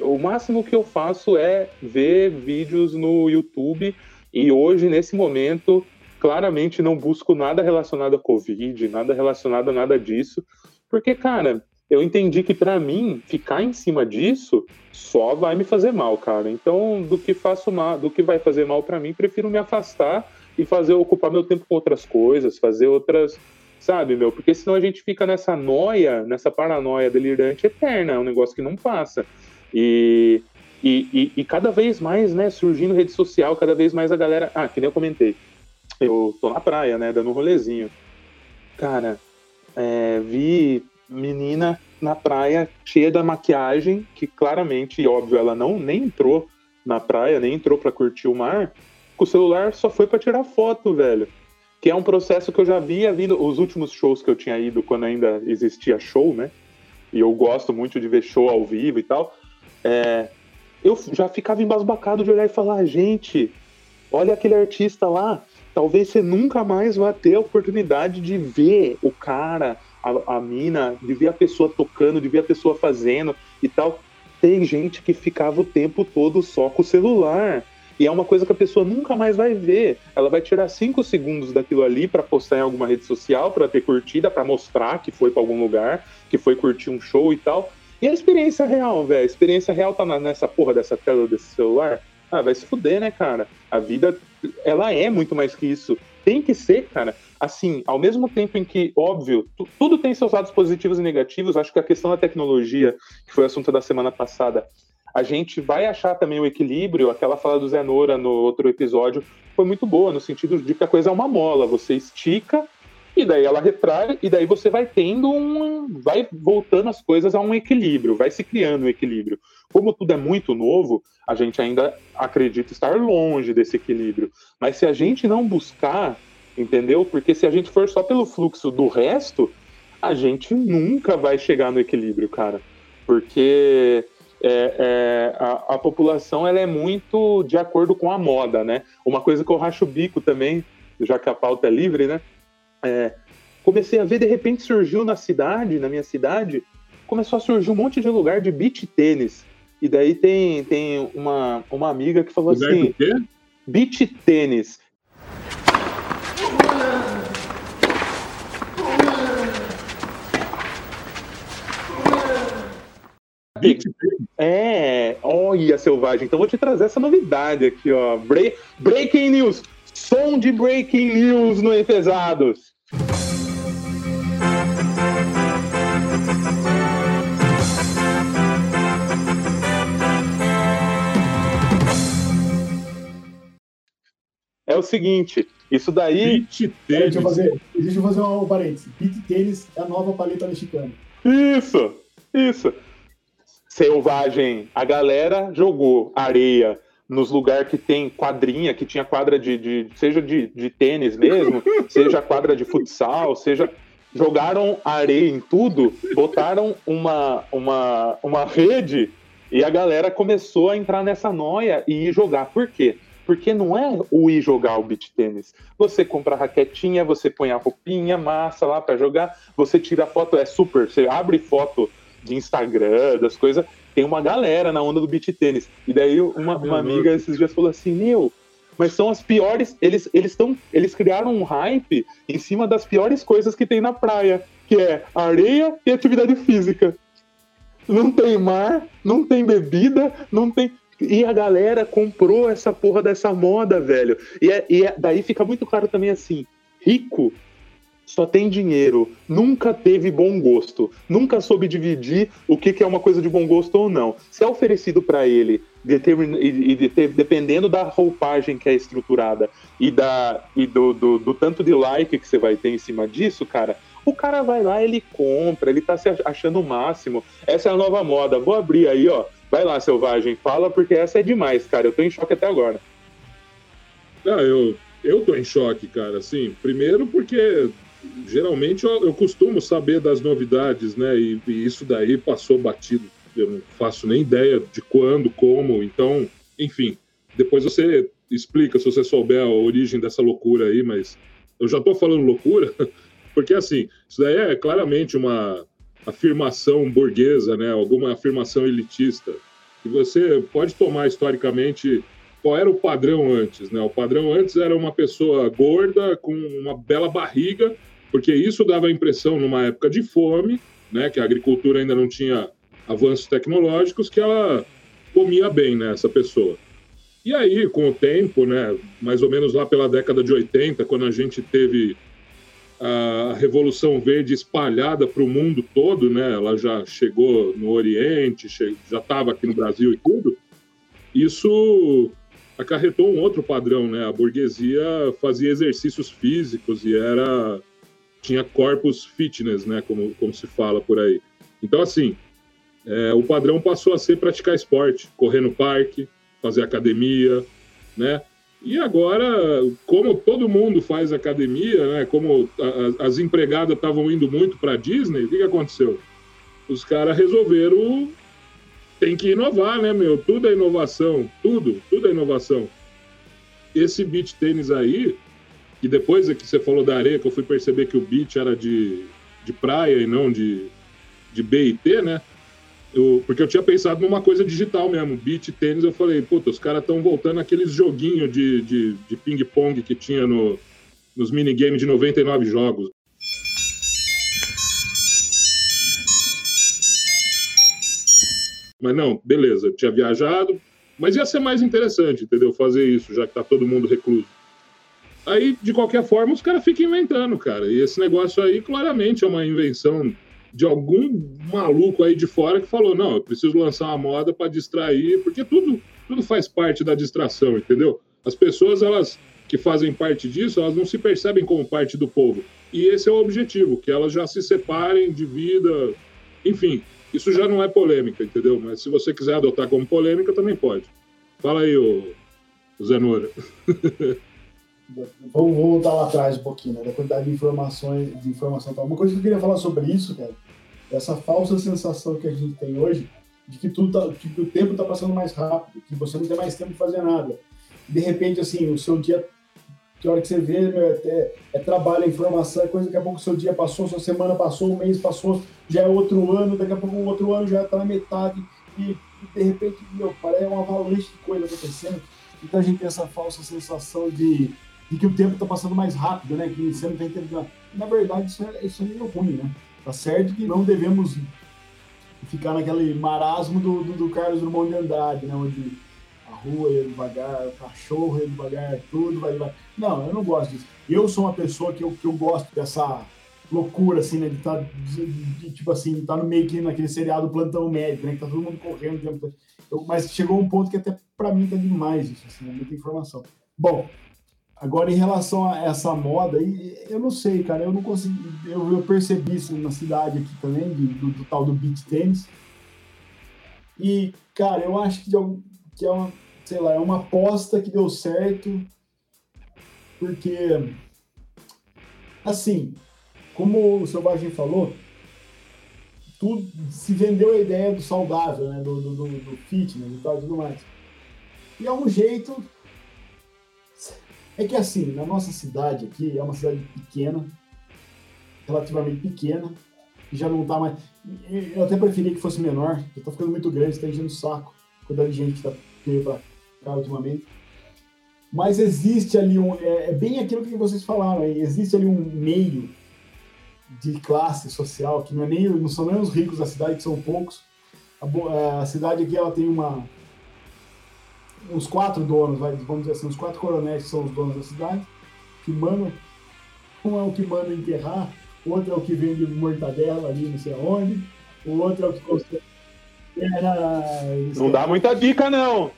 O máximo que eu faço é ver vídeos no YouTube e hoje, nesse momento, claramente não busco nada relacionado a Covid, nada relacionado a nada disso, porque, cara, eu entendi que para mim ficar em cima disso só vai me fazer mal, cara. Então, do que faço mal, do que vai fazer mal para mim, prefiro me afastar e fazer ocupar meu tempo com outras coisas, fazer outras, sabe, meu? Porque senão a gente fica nessa noia, nessa paranoia delirante eterna, é um negócio que não passa. E e, e, e, cada vez mais, né, surgindo rede social, cada vez mais a galera. Ah, que nem eu comentei. Eu tô na praia, né, dando um rolezinho. Cara, é, vi menina na praia cheia da maquiagem, que claramente, óbvio, ela não nem entrou na praia, nem entrou para curtir o mar, com o celular só foi para tirar foto, velho. Que é um processo que eu já via vindo, os últimos shows que eu tinha ido quando ainda existia show, né? E eu gosto muito de ver show ao vivo e tal. É, eu já ficava embasbacado de olhar e falar, gente, olha aquele artista lá, talvez você nunca mais vá ter a oportunidade de ver o cara, a, a mina, de ver a pessoa tocando, de ver a pessoa fazendo e tal. Tem gente que ficava o tempo todo só com o celular. E é uma coisa que a pessoa nunca mais vai ver. Ela vai tirar cinco segundos daquilo ali para postar em alguma rede social, para ter curtida, para mostrar que foi para algum lugar, que foi curtir um show e tal. E a experiência real, velho? A experiência real tá nessa porra dessa tela desse celular? Ah, vai se fuder, né, cara? A vida, ela é muito mais que isso. Tem que ser, cara. Assim, ao mesmo tempo em que, óbvio, tudo tem seus lados positivos e negativos, acho que a questão da tecnologia, que foi o assunto da semana passada, a gente vai achar também o equilíbrio. Aquela fala do Zenora no outro episódio foi muito boa, no sentido de que a coisa é uma mola. Você estica e daí ela retrai, e daí você vai tendo um. vai voltando as coisas a um equilíbrio, vai se criando um equilíbrio. Como tudo é muito novo, a gente ainda acredita estar longe desse equilíbrio. Mas se a gente não buscar, entendeu? Porque se a gente for só pelo fluxo do resto, a gente nunca vai chegar no equilíbrio, cara. Porque é, é, a, a, população ela é muito de acordo com a moda, né? Uma coisa que eu racho o bico também, já que a pauta é livre, né? É, comecei a ver, de repente surgiu na cidade, na minha cidade, começou a surgir um monte de lugar de beach tênis. E daí tem, tem uma, uma amiga que falou lugar assim: beach tênis. É, olha, selvagem. Então vou te trazer essa novidade aqui, ó. Break, breaking news. Som de breaking news no Efesados. É o seguinte, isso daí. Beat tênis. Deixa eu fazer, deixa eu fazer um parênteses. Beat tênis é a nova paleta mexicana. Isso, isso. Selvagem. A galera jogou areia nos lugares que tem quadrinha, que tinha quadra de, de seja de, de tênis mesmo, seja quadra de futsal, seja jogaram areia em tudo, botaram uma, uma, uma rede e a galera começou a entrar nessa noia e ir jogar. Por quê? Porque não é o ir jogar o beach tênis. Você compra a raquetinha, você põe a roupinha, massa lá para jogar, você tira foto, é super. Você abre foto de Instagram, das coisas, tem uma galera na onda do beat tênis. E daí uma, uma amiga esses dias falou assim: Meu, mas são as piores. Eles, eles, tão, eles criaram um hype em cima das piores coisas que tem na praia, que é areia e atividade física. Não tem mar, não tem bebida, não tem. E a galera comprou essa porra dessa moda, velho. E, é, e é, daí fica muito claro também assim: rico só tem dinheiro, nunca teve bom gosto, nunca soube dividir o que, que é uma coisa de bom gosto ou não. Se é oferecido para ele, determin... e, e, dependendo da roupagem que é estruturada e, da, e do, do, do, tanto de like que você vai ter em cima disso, cara, o cara vai lá, ele compra, ele tá se achando o máximo. Essa é a nova moda. Vou abrir aí, ó. Vai lá, Selvagem, fala, porque essa é demais, cara. Eu tô em choque até agora. Ah, eu, eu tô em choque, cara. Assim, primeiro porque geralmente eu, eu, costumo saber das novidades, né? E, e, isso daí passou batido. Eu não faço nem ideia de quando, como. Então, enfim, depois você explica se você souber a origem dessa loucura aí, mas eu já estou falando loucura, porque assim, isso daí é claramente uma afirmação burguesa, né? Alguma afirmação elitista. E você pode tomar historicamente qual era o padrão antes, né? O padrão antes era uma pessoa gorda com uma bela barriga porque isso dava a impressão, numa época de fome, né, que a agricultura ainda não tinha avanços tecnológicos, que ela comia bem, né, essa pessoa. E aí, com o tempo, né, mais ou menos lá pela década de 80, quando a gente teve a Revolução Verde espalhada para o mundo todo, né, ela já chegou no Oriente, já estava aqui no Brasil e tudo, isso acarretou um outro padrão, né? A burguesia fazia exercícios físicos e era tinha corpus fitness, né, como, como se fala por aí. Então, assim, é, o padrão passou a ser praticar esporte, correr no parque, fazer academia, né? E agora, como todo mundo faz academia, né? Como a, as empregadas estavam indo muito para Disney, o que, que aconteceu? Os caras resolveram tem que inovar, né, meu? Tudo é inovação, tudo, tudo é inovação. Esse beach tênis aí, e depois é que você falou da areia, que eu fui perceber que o beach era de, de praia e não de, de BIT, né? Eu, porque eu tinha pensado numa coisa digital mesmo, beach tênis. Eu falei, puta, os caras estão voltando aqueles joguinhos de, de, de ping-pong que tinha no, nos minigames de 99 jogos. Mas não, beleza, tinha viajado, Mas ia ser mais interessante, entendeu? Fazer isso, já que tá todo mundo recluso. Aí, de qualquer forma, os caras ficam inventando, cara. E esse negócio aí, claramente, é uma invenção de algum maluco aí de fora que falou: não, eu preciso lançar uma moda para distrair, porque tudo, tudo faz parte da distração, entendeu? As pessoas, elas que fazem parte disso, elas não se percebem como parte do povo. E esse é o objetivo, que elas já se separem de vida. Enfim, isso já não é polêmica, entendeu? Mas se você quiser adotar como polêmica, também pode. Fala aí, ô, Zenora. Vamos voltar lá atrás um pouquinho, né? Da quantidade de informações, de informação. Uma coisa que eu queria falar sobre isso, cara, é essa falsa sensação que a gente tem hoje de que tudo tá, que o tempo está passando mais rápido, que você não tem mais tempo de fazer nada. De repente, assim, o seu dia que hora que você vê, meu, é, é, trabalho, é informação, é coisa, daqui a pouco seu dia passou, sua semana passou, um mês passou, já é outro ano, daqui a pouco o outro ano já está na metade, e, e, de repente, meu, parece uma avalanche de coisa acontecendo. Então a gente tem essa falsa sensação de, de que o tempo está passando mais rápido, né? Que você não tem tempo. Na verdade, isso é, isso é meio ruim, né? Tá certo que não devemos ficar naquele marasmo do, do, do Carlos Drummond de Andrade, né? Onde rua ia devagar, o cachorro ia devagar, tudo vai devagar. Não, eu não gosto disso. Eu sou uma pessoa que eu, que eu gosto dessa loucura, assim, né? De tá, de, de, tipo assim, tá no meio que naquele seriado Plantão Médico, né? Que tá todo mundo correndo. Eu, mas chegou um ponto que até para mim tá demais isso, assim, é muita informação. Bom, agora em relação a essa moda, eu não sei, cara, eu não consegui. Eu, eu percebi isso na cidade aqui também, do, do, tal do beach tênis. E, cara, eu acho que, que é uma sei lá, é uma aposta que deu certo, porque, assim, como o Selvagem falou, tudo, se vendeu a ideia do saudável, né, do, do, do fitness e tal e tudo mais. E é um jeito. É que assim, na nossa cidade aqui, é uma cidade pequena, relativamente pequena, e já não tá mais. Eu até preferia que fosse menor, já tá ficando muito grande, tá enchendo o saco. Quantidade de gente que tá veio pra cá ultimamente. Mas existe ali um. É, é, bem aquilo que vocês falaram. Existe ali um meio de classe social que não, é nem, não são nem os ricos da cidade, que são poucos. A, a cidade aqui ela tem uma. Uns quatro donos, vamos dizer assim, os quatro coronéis que são os donos da cidade, que mandam. Um é o que manda enterrar, o outro é o que vende mortadela ali, não sei aonde, o outro é o que constrói. Não dá muita dica, não.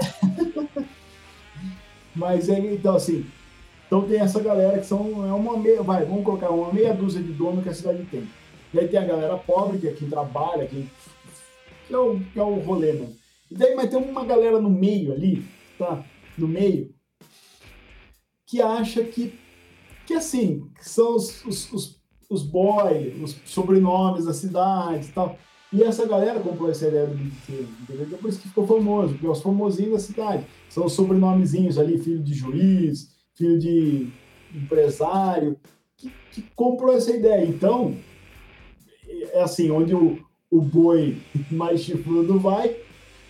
Mas é, então assim, então tem essa galera que são é uma meia, vai, vamos colocar uma meia dúzia de dono que a cidade tem. E aí tem a galera pobre, que é quem trabalha, quem, que, é o, que é o rolê, né? E daí vai ter uma galera no meio ali, tá? No meio, que acha que, que assim, que são os, os, os, os boys, os sobrenomes da cidade e tal. E essa galera comprou essa ideia do Big entendeu? Então por isso que ficou famoso, porque é os famosinhos da cidade. São os sobrenomezinhos ali, filho de juiz, filho de empresário, que, que comprou essa ideia. Então, é assim, onde o, o boi mais chifrudo vai,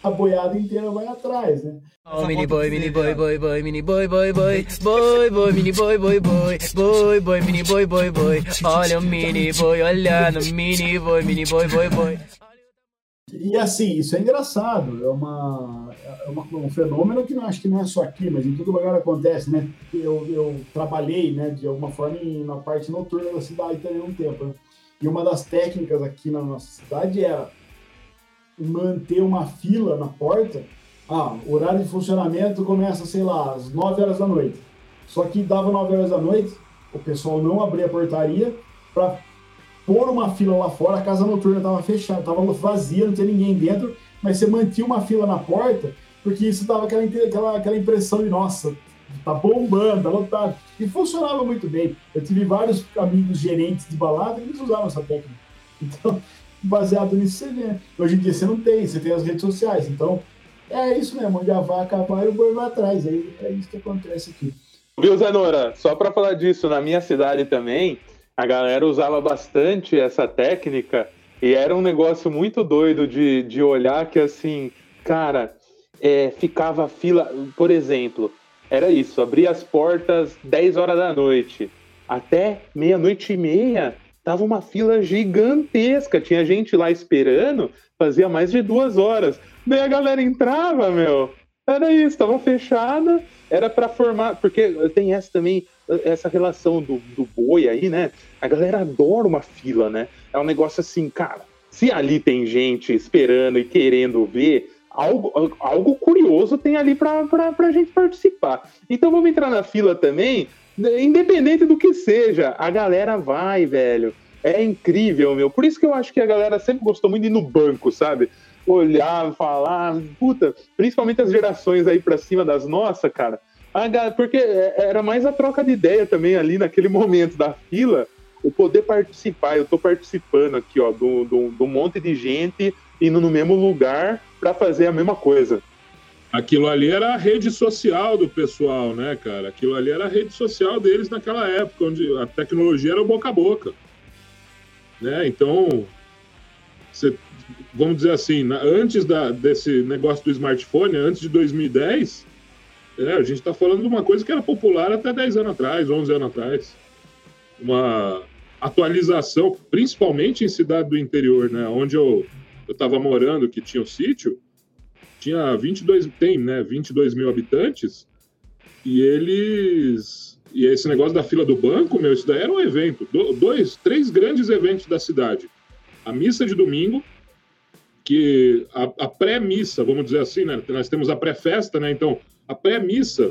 a boiada inteira vai atrás, né? Oh, mini boy, mini boy, boy, boy, mini boy, boy, boy, boy, boy, mini boy, boy, boy, boy, boy, mini boy, boy, boy, olha o mini boy, olha no mini boy, mini boy, boy, boy. E assim, isso é engraçado, é, uma, é uma, um fenômeno que não acho que não é só aqui, mas em todo lugar acontece, né? Eu, eu trabalhei, né, de alguma forma em, na parte noturna da cidade também um tempo, né? E uma das técnicas aqui na nossa cidade era manter uma fila na porta. Ah, o horário de funcionamento começa, sei lá, às 9 horas da noite. Só que dava 9 horas da noite, o pessoal não abria a portaria para pôr uma fila lá fora, a casa noturna estava fechada, estava vazia, não tinha ninguém dentro, mas você mantinha uma fila na porta, porque isso dava aquela, aquela, aquela impressão de, nossa, tá bombando, tá lotado. E funcionava muito bem. Eu tive vários amigos gerentes de balada que eles usavam essa técnica. Então, baseado nisso você vê. Hoje em dia você não tem, você tem as redes sociais. Então, é isso mesmo, onde a vaca vai, o boi vai atrás. É, é isso que acontece aqui. Viu, Zenora? Só para falar disso, na minha cidade também, a galera usava bastante essa técnica e era um negócio muito doido de, de olhar que, assim, cara, é, ficava fila, por exemplo, era isso, abria as portas 10 horas da noite, até meia-noite e meia, tava uma fila gigantesca, tinha gente lá esperando, fazia mais de duas horas. Daí a galera entrava, meu. Era isso, tava fechada, era para formar, porque tem essa também, essa relação do, do boi aí, né? A galera adora uma fila, né? É um negócio assim, cara, se ali tem gente esperando e querendo ver, algo, algo curioso tem ali para a gente participar. Então vamos entrar na fila também, independente do que seja, a galera vai, velho. É incrível, meu. Por isso que eu acho que a galera sempre gostou muito de ir no banco, sabe? Olhar, falar, puta, principalmente as gerações aí pra cima das nossas, cara. Porque é, era mais a troca de ideia também ali naquele momento da fila, o poder participar. Eu tô participando aqui, ó, do, do monte de gente indo no mesmo lugar para fazer a mesma coisa. Aquilo ali era a rede social do pessoal, né, cara? Aquilo ali era a rede social deles naquela época, onde a tecnologia era boca a boca. Né? Então, você, vamos dizer assim, na, antes da, desse negócio do smartphone, antes de 2010, é, a gente está falando de uma coisa que era popular até 10 anos atrás, 11 anos atrás. Uma atualização, principalmente em cidade do interior, né? Onde eu estava morando, que tinha o um sítio, tinha 22, tem, né? 22 mil habitantes, e eles e esse negócio da fila do banco, meu, isso daí era um evento. Do, dois, três grandes eventos da cidade. A missa de domingo, que a, a pré-missa, vamos dizer assim, né? Nós temos a pré-festa, né? Então, a pré-missa,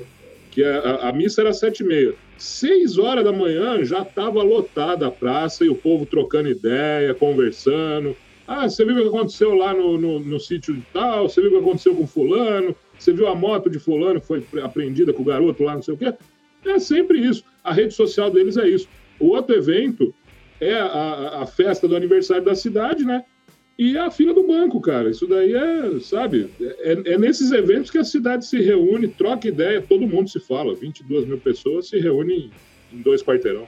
que a, a, a, missa era sete e meia. Seis horas da manhã já estava lotada a praça e o povo trocando ideia, conversando. Ah, você viu o que aconteceu lá no, no, no sítio de tal? Você viu o que aconteceu com fulano? Você viu a moto de fulano que foi apreendida com o garoto lá, não sei o quê? É sempre isso. A rede social deles é isso. O outro evento é a, a festa do aniversário da cidade, né? E a fila do banco, cara. Isso daí é, sabe, é, é, nesses eventos que a cidade se reúne, troca ideia, todo mundo se fala. 22 mil pessoas se reúnem em dois quarteirão.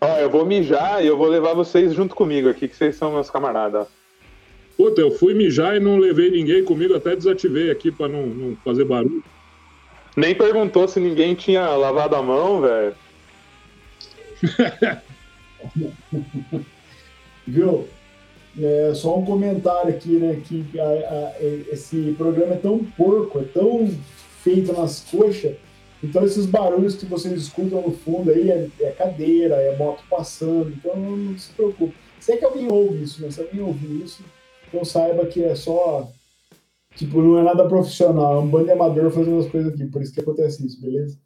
Ó, eu vou mijar e eu vou levar vocês junto comigo aqui, que vocês são meus camaradas. Puta, eu fui mijar e não levei ninguém comigo, até desativei aqui para não, não fazer barulho. Nem perguntou se ninguém tinha lavado a mão, velho. Viu? É, só um comentário aqui, né? Que a, a, esse programa é tão porco, é tão feito nas coxas. Então esses barulhos que vocês escutam no fundo aí é, é cadeira, é moto passando. Então não se preocupe. Se é que alguém ouve isso, né? Se alguém ouvir isso, então saiba que é só Tipo, não é nada profissional, é um bando de amador fazendo as coisas aqui, por isso que acontece isso, beleza?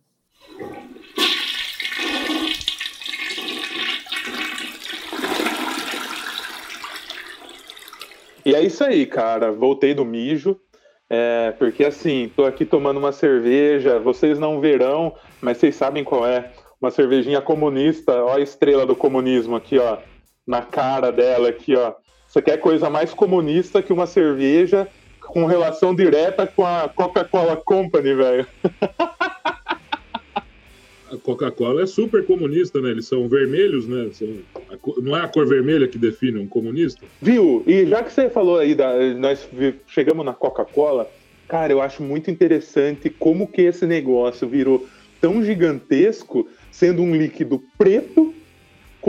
E é isso aí, cara. Voltei do mijo. É, porque assim, tô aqui tomando uma cerveja, vocês não verão, mas vocês sabem qual é. Uma cervejinha comunista, ó a estrela do comunismo aqui, ó, na cara dela aqui, ó. Você quer coisa mais comunista que uma cerveja com relação direta com a Coca-Cola Company, velho. A Coca-Cola é super comunista, né? Eles são vermelhos, né? São... Não é a cor vermelha que define um comunista? Viu? E já que você falou aí, da... nós chegamos na Coca-Cola, cara, eu acho muito interessante como que esse negócio virou tão gigantesco, sendo um líquido preto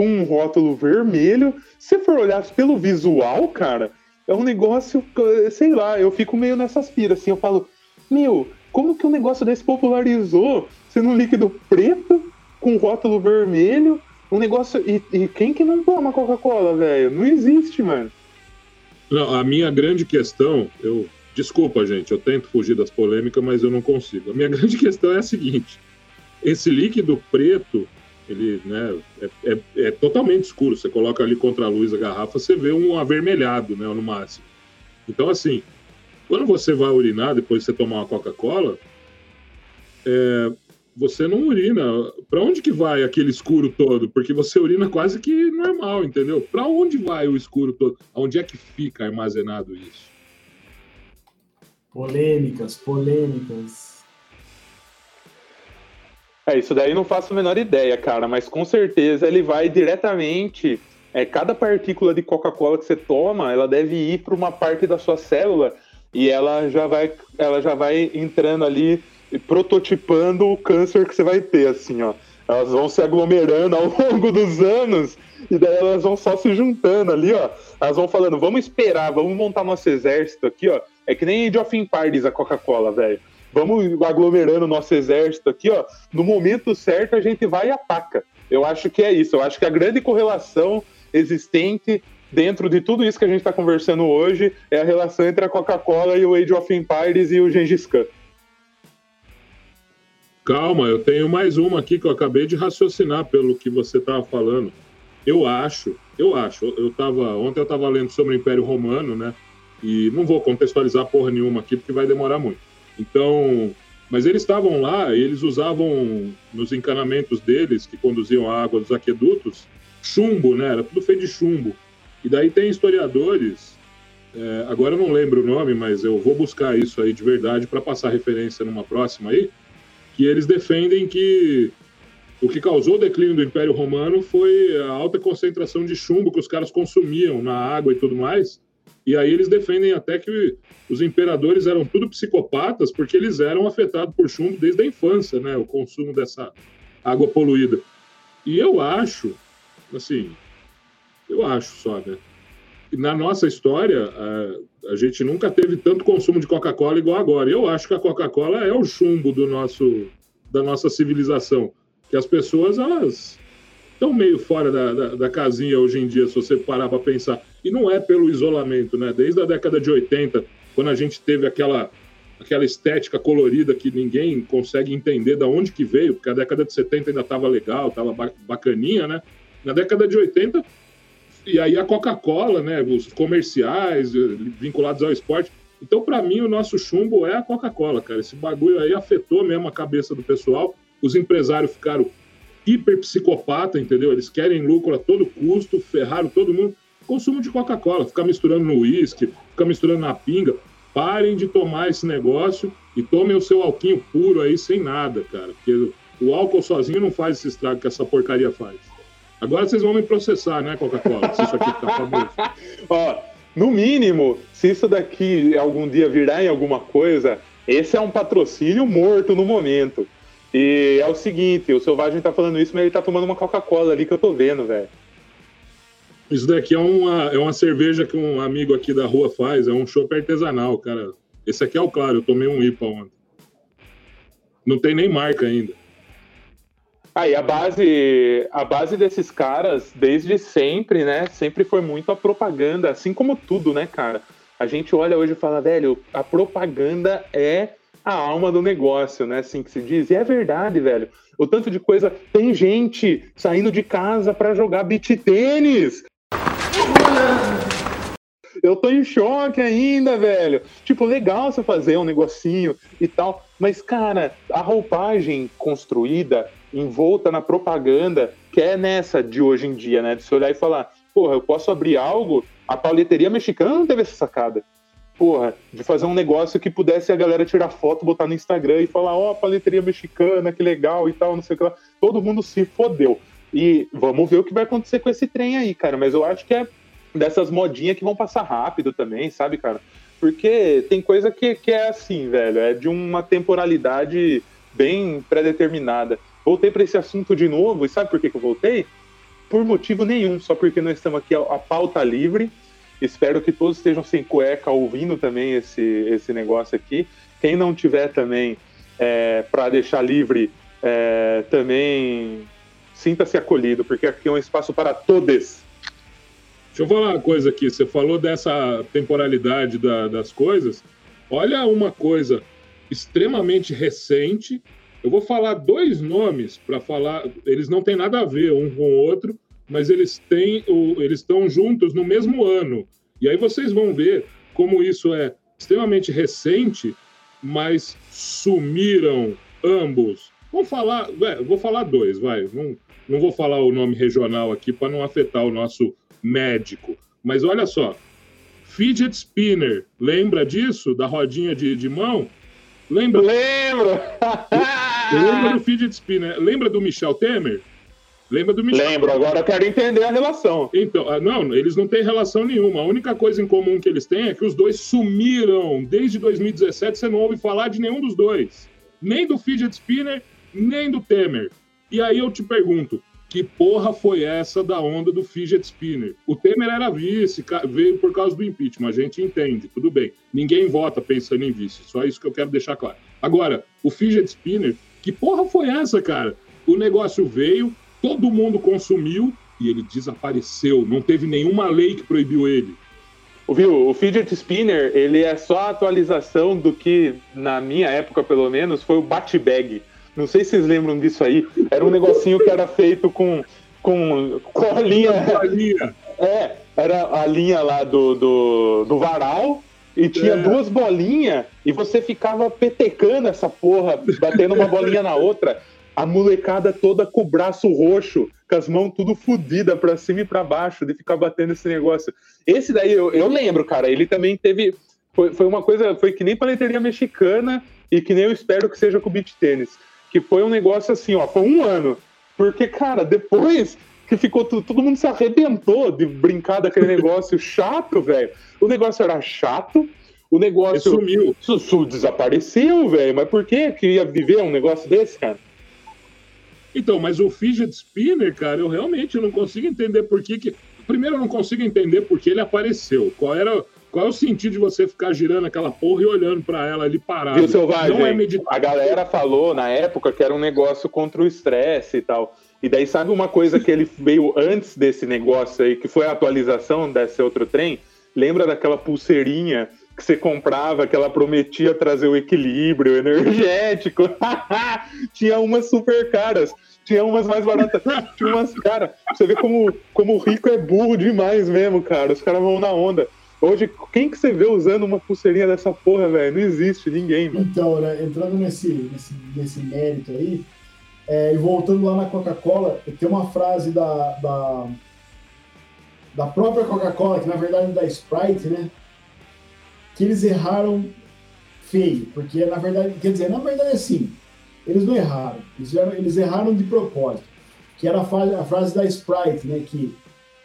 com um rótulo vermelho. Se for olhar pelo visual, cara, é um negócio, sei lá, eu fico meio nessas piras, assim, eu falo, meu, como que um negócio desse popularizou sendo um líquido preto com rótulo vermelho? Um negócio. E, e quem que não toma Coca-Cola, velho? Não existe, mano. Não, a minha grande questão, eu. Desculpa, gente, eu tento fugir das polêmicas, mas eu não consigo. A minha grande questão é a seguinte: esse líquido preto ele né, é, é, é, totalmente escuro. Você coloca ali contra a luz a garrafa, você vê um avermelhado, né, no máximo. Então, assim, quando você vai urinar depois de você tomar uma Coca-Cola, é, você não urina. Para onde que vai aquele escuro todo? Porque você urina quase que normal, entendeu? Para onde vai o escuro todo? Onde é que fica armazenado isso? Polêmicas, polêmicas. É, isso daí não faço a menor ideia, cara, mas com certeza ele vai diretamente. É, cada partícula de Coca-Cola que você toma, ela deve ir para uma parte da sua célula e ela já vai, ela já vai entrando ali prototipando o câncer que você vai ter, assim, ó. Elas vão se aglomerando ao longo dos anos e daí elas vão só se juntando ali, ó. Elas vão falando, vamos esperar, vamos montar nosso exército aqui, ó. É que nem Age of Empires a Coca-Cola, velho. Vamos aglomerando nosso exército aqui, ó. No momento certo a gente vai e ataca. Eu acho que é isso. Eu acho que a grande correlação existente dentro de tudo isso que a gente está conversando hoje é a relação entre a Coca-Cola e o Age of Empires e o Gengis Khan. Calma, eu tenho mais uma aqui que eu acabei de raciocinar pelo que você estava falando. Eu acho, eu acho, eu tava, ontem eu estava lendo sobre o Império Romano, né? E não vou contextualizar porra nenhuma aqui porque vai demorar muito. Então, mas eles estavam lá eles usavam nos encanamentos deles que conduziam a água dos aquedutos chumbo, né? Era tudo feito de chumbo. E daí tem historiadores, é, agora eu não lembro o nome, mas eu vou buscar isso aí de verdade para passar referência numa próxima aí, que eles defendem que o que causou o declínio do Império Romano foi a alta concentração de chumbo que os caras consumiam na água e tudo mais. E aí eles defendem até que os imperadores eram tudo psicopatas porque eles eram afetados por chumbo desde a infância, né? O consumo dessa água poluída. E eu acho, assim, eu acho só, né? Na nossa história, a, a gente nunca teve tanto consumo de Coca-Cola igual agora. Eu acho que a Coca-Cola é o chumbo do nosso, da nossa civilização. Que as pessoas, elas estão meio fora da, da, da, casinha hoje em dia, se você parar para pensar. E não é pelo isolamento, né? Desde a década de 80, quando a gente teve aquela, aquela estética colorida que ninguém consegue entender de onde que veio, porque a década de 70 ainda estava legal, estava bacaninha, né? Na década de 80, e aí a Coca-Cola, né, os comerciais eh, vinculados ao esporte. Então, para mim, o nosso chumbo é a Coca-Cola, cara. Esse bagulho aí afetou mesmo a cabeça do pessoal. Os empresários ficaram hiper psicopata, entendeu? Eles querem lucro a todo custo, ferraram todo mundo. Consumo de Coca-Cola, ficar misturando no uísque, ficar misturando na pinga. Parem de tomar esse negócio e tomem o seu alquinho puro aí sem nada, cara. Porque o álcool sozinho não faz esse estrago que essa porcaria faz. Agora vocês vão me processar, né, Coca-Cola? Se isso aqui tá famoso. Ó, no mínimo, se isso daqui algum dia virar em alguma coisa, esse é um patrocínio morto no momento. E é o seguinte, o Selvagem tá falando isso, mas ele tá tomando uma Coca-Cola ali que eu tô vendo, velho. Isso daqui é uma, é uma cerveja que um amigo aqui da rua faz, é um chopp artesanal, cara. Esse aqui é o claro, eu tomei um IPA ontem. Não tem nem marca ainda. Aí a base, a base desses caras, desde sempre, né? Sempre foi muito a propaganda, assim como tudo, né, cara? A gente olha hoje e fala, velho, a propaganda é a alma do negócio, né? Assim que se diz. E é verdade, velho. O tanto de coisa. Tem gente saindo de casa para jogar beat tênis. Eu tô em choque ainda, velho. Tipo, legal você fazer um negocinho e tal. Mas, cara, a roupagem construída envolta na propaganda, que é nessa de hoje em dia, né? De se olhar e falar, porra, eu posso abrir algo, a paleteria mexicana não teve essa sacada. Porra, de fazer um negócio que pudesse a galera tirar foto, botar no Instagram e falar, ó, oh, paleteria mexicana, que legal e tal, não sei o que lá. Todo mundo se fodeu. E vamos ver o que vai acontecer com esse trem aí, cara. Mas eu acho que é dessas modinhas que vão passar rápido também, sabe, cara? Porque tem coisa que, que é assim, velho, é de uma temporalidade bem pré-determinada. Voltei para esse assunto de novo, e sabe por que, que eu voltei? Por motivo nenhum, só porque nós estamos aqui a, a pauta livre. Espero que todos estejam sem cueca ouvindo também esse, esse negócio aqui. Quem não tiver também, é, para deixar livre, é, também sinta-se acolhido, porque aqui é um espaço para todos. Deixa eu falar uma coisa aqui. Você falou dessa temporalidade da, das coisas. Olha uma coisa extremamente recente eu vou falar dois nomes para falar, eles não têm nada a ver um com o outro, mas eles têm, eles estão juntos no mesmo ano. E aí vocês vão ver como isso é extremamente recente, mas sumiram ambos. Vou falar, vou falar dois, vai. Não, não vou falar o nome regional aqui para não afetar o nosso médico. Mas olha só, fidget spinner, lembra disso da rodinha de, de mão? Lembra? Lembro! Lembra do fidget spinner? Lembra do Michel Temer? Lembra do Michel? Lembro, agora eu quero entender a relação. Então, ah, não, eles não têm relação nenhuma. A única coisa em comum que eles têm é que os dois sumiram. Desde 2017 você não ouve falar de nenhum dos dois. Nem do fidget spinner, nem do Temer. E aí eu te pergunto, que porra foi essa da onda do fidget spinner? O Temer era vice, veio por causa do impeachment, a gente entende, tudo bem. Ninguém vota pensando em vice, só isso que eu quero deixar claro. Agora, o fidget spinner, que porra foi essa, cara? O negócio veio, todo mundo consumiu e ele desapareceu. Não teve nenhuma lei que proibiu ele. Viu, o fidget spinner, ele é só a atualização do que, na minha época pelo menos, foi o bat-bag não sei se vocês lembram disso aí. Era um negocinho que era feito com, com, com a linha. É, era a linha lá do, do, do varal e tinha é. duas bolinhas e você ficava petecando essa porra, batendo uma bolinha na outra. A molecada toda com o braço roxo, com as mãos tudo fodida pra cima e pra baixo, de ficar batendo esse negócio. Esse daí eu, eu lembro, cara, ele também teve. Foi, foi uma coisa, foi que nem paleteria mexicana e que nem eu espero que seja com o beat tênis que foi um negócio assim, ó, foi um ano. Porque, cara, depois que ficou tudo, todo mundo se arrebentou de brincar daquele negócio chato, velho. O negócio era chato, o negócio sumiu, su, desapareceu, velho. Mas por que que ia viver um negócio desse, cara? Então, mas o fidget spinner, cara, eu realmente não consigo entender por que que... Primeiro, eu não consigo entender por que ele apareceu. Qual era qual é o sentido de você ficar girando aquela porra e olhando para ela ali parado? Viu, Selvagem? Não é A galera falou na época que era um negócio contra o estresse e tal. E daí, sabe uma coisa que ele veio antes desse negócio aí, que foi a atualização desse outro trem? Lembra daquela pulseirinha que você comprava, que ela prometia trazer o equilíbrio energético? Tinha umas super caras tinha umas mais baratas. Tinha umas, cara, você vê como, como o rico é burro demais mesmo, cara. Os caras vão na onda. Hoje, quem que você vê usando uma pulseirinha dessa porra, velho? Não existe ninguém, velho. Então, né, entrando nesse, nesse, nesse mérito aí, é, e voltando lá na Coca-Cola, tem uma frase da, da, da própria Coca-Cola, que na verdade é da Sprite, né? Que eles erraram feio, porque na verdade, quer dizer, na verdade é assim, eles não erraram, eles, eles erraram de propósito, que era a frase, a frase da Sprite, né? Que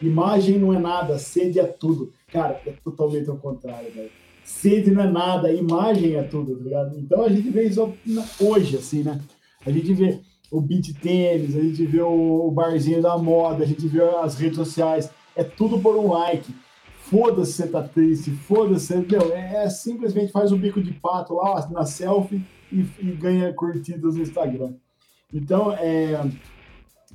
imagem não é nada, sede é tudo. Cara, é totalmente ao contrário, velho. Sede não é nada, imagem é tudo, tá ligado? Então a gente vê isso hoje, assim, né? A gente vê o beat tênis, a gente vê o barzinho da moda, a gente vê as redes sociais, é tudo por um like. Foda-se você tá triste, foda-se, meu, é, é, simplesmente faz o bico de pato lá na selfie e, e ganha curtidas no Instagram. Então, é,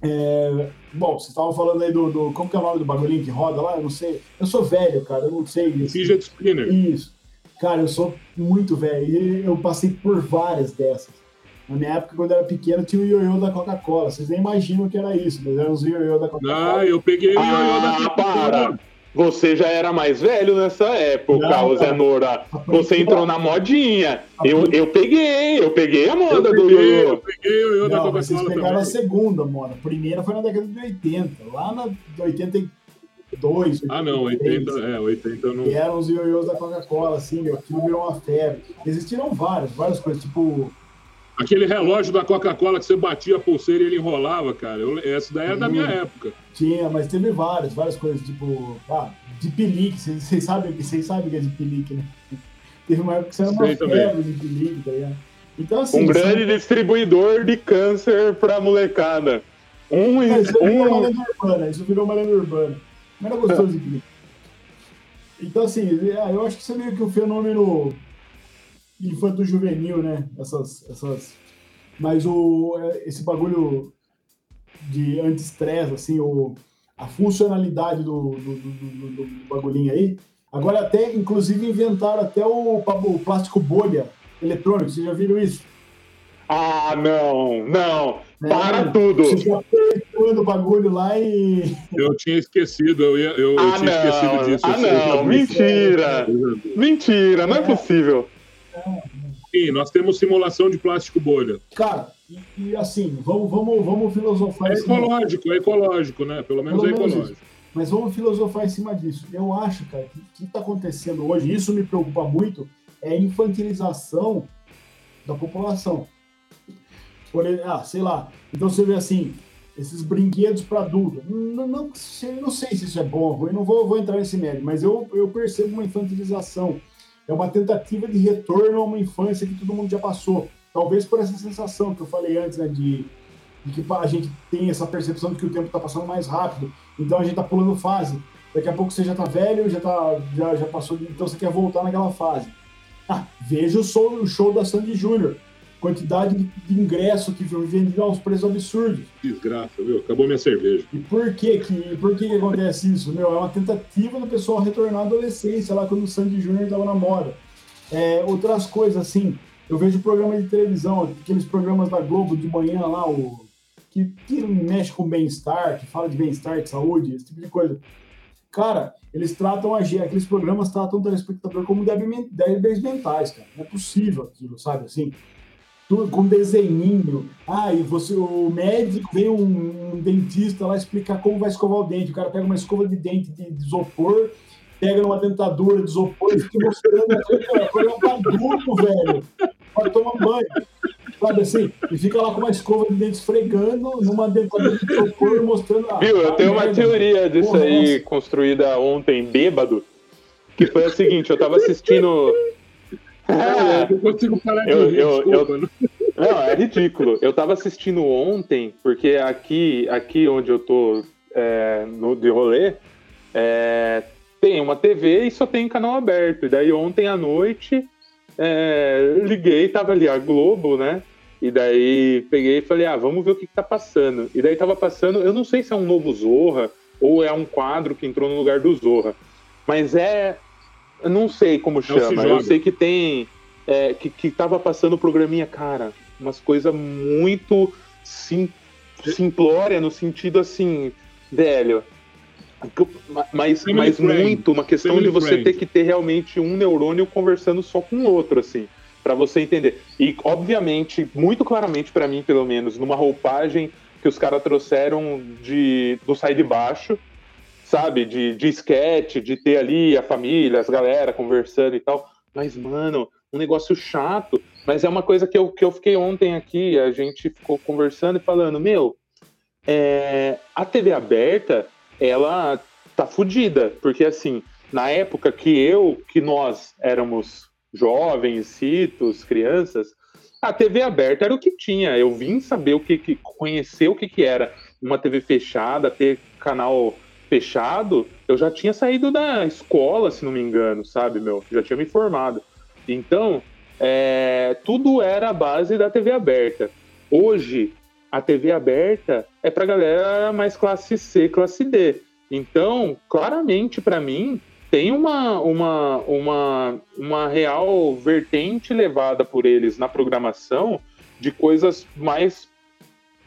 é, bom, vocês estavam falando aí do, do, Como que é o nome do bagulhinho que roda lá? Eu não sei. Eu sou velho, cara, eu não sei. Fidget Spinner. Isso. Cara, eu sou muito velho. E eu passei por várias dessas. Na minha época, quando eu era pequeno, tinha o ioiô da Coca-Cola. Vocês nem imaginam que era isso, mas eram os ioiô da Coca-Cola. Ah, eu peguei o ioiô da ah, Coca-Cola. Você já era mais velho nessa época, não, Zé Nora. Você entrou na modinha. Eu, eu peguei, eu peguei a moda peguei, do ioiô. Eu peguei o ioiô da Coca-Cola. Vocês pegaram também. a segunda moda. A primeira foi na década de 80. Lá na 82. Ah, não, 80, é, 80 não. Que eram os ioiôs da Coca-Cola, assim, aquilo virou uma febre. Existiram várias, várias coisas, tipo Aquele relógio da Coca-Cola que você batia a pulseira e ele enrolava, cara. Eu, essa daí era da minha época. Tinha, mas teve várias, várias coisas, tipo, ah, de pelique. Vocês sabem, vocês sabem que é de pelique, né? Teve uma época que você era uma febre de pelique, tá ligado? Então, assim, um grande distribuidor de câncer pra molecada. Um, mas isso um... virou uma lenda urbana, isso virou uma lenda urbana. Não era gostoso de pelique. Então, assim, é, eu acho que isso é meio que o um fenômeno infanto-juvenil, né? Essas, essas... Mas o, é, esse bagulho de anti-estresse, assim, o, a funcionalidade do, do, do, do, do bagulhinho aí. Agora até, inclusive, inventaram até o, o plástico bolha eletrônico. Vocês já viram isso? Ah, não, não. É, Para tudo. Você já o bagulho lá e. Eu tinha esquecido, eu, ia, eu, ah, tinha não. esquecido disso. Ah, não, mentira. Mentira, não é, é possível. Sim, nós temos simulação de plástico bolha. Cara, e, e assim, vamos, vamos, vamos filosofar. É ecológico, é ecológico, né? Pelo menos Pelo é ecológico. Menos Mas vamos filosofar em cima disso. Eu acho, cara, que o que está acontecendo hoje, isso me preocupa muito, é a infantilização da população. Por, ah, sei lá. Então você vê assim, esses brinquedos para adulto. Não, não, não, sei se isso é bom ou ruim, não vou, vou entrar nesse mérito, mas eu, eu percebo uma infantilização é uma tentativa de retorno a uma infância que todo mundo já passou. Talvez por essa sensação que eu falei antes, né, de, de que a gente tem essa percepção de que o tempo está passando mais rápido, então a gente está pulando fase. Daqui a pouco você já está velho, já, tá, já, já passou, então você quer voltar naquela fase. Ah, veja o show, o show da Sandy Júnior. Quantidade de, ingresso que foi vendido aos preços absurdos. Desgraça, viu? Acabou minha cerveja. E por que que, por que, que acontece isso? Meu, é uma tentativa do pessoal retornar à adolescência, lá quando o Sandy Júnior estava na moda. É, outras coisas, assim, eu vejo programa de televisão, aqueles programas da Globo de manhã lá, o que, que mexe com bem-estar, que fala de bem-estar, de saúde, esse tipo de coisa. Cara, eles tratam a aqueles programas tratam o telespectador como débeis mentais, cara. Não é possível aquilo, sabe? Assim, com desenhinho. Ah, e você, o médico vem um, um, dentista lá explicar como vai escovar o dente. O cara pega uma escova de dente de, de isopor, pega numa dentadura de isopor e fica mostrando. É programa pra velho. Pra tomar banho sabe assim? E fica lá com uma escova de dente esfregando numa dentadura de isopor mostrando a. Viu, eu tenho uma teoria disso Porra, aí, nossa. construída ontem, bêbado, que foi a seguinte: eu tava assistindo. Ah, eu não consigo parar de eu, eu, eu, Não, é ridículo. Eu tava assistindo ontem, porque aqui, aqui onde eu tô é, no, de rolê, é, tem uma TV e só tem canal aberto. E daí ontem à noite é, liguei, tava ali a Globo, né? E daí peguei e falei, ah, vamos ver o que, que tá passando. E daí tava passando, eu não sei se é um novo Zorra ou é um quadro que entrou no lugar do Zorra. Mas é. Eu não sei como chama. Eu sei que tem. É, que, que tava passando o programinha, cara, umas coisas muito sim, simplória no sentido assim, velho. Mas, mas muito uma questão Family de você friend. ter que ter realmente um neurônio conversando só com o outro, assim para você entender. E, obviamente, muito claramente para mim, pelo menos, numa roupagem que os caras trouxeram de, do Sai de Baixo, sabe? De, de sketch, de ter ali a família, as galera conversando e tal. Mas, mano, um negócio chato. Mas é uma coisa que eu, que eu fiquei ontem aqui, a gente ficou conversando e falando, meu, é, a TV aberta, ela tá fodida, porque assim, na época que eu, que nós éramos jovens, citos, crianças, a TV aberta era o que tinha. Eu vim saber o que, que conhecer o que, que era uma TV fechada, ter canal fechado. Eu já tinha saído da escola, se não me engano, sabe, meu? Já tinha me formado. Então, é, tudo era a base da TV aberta. Hoje, a TV aberta é para galera mais classe C, classe D. Então, claramente para mim, tem uma, uma, uma, uma real vertente levada por eles na programação de coisas mais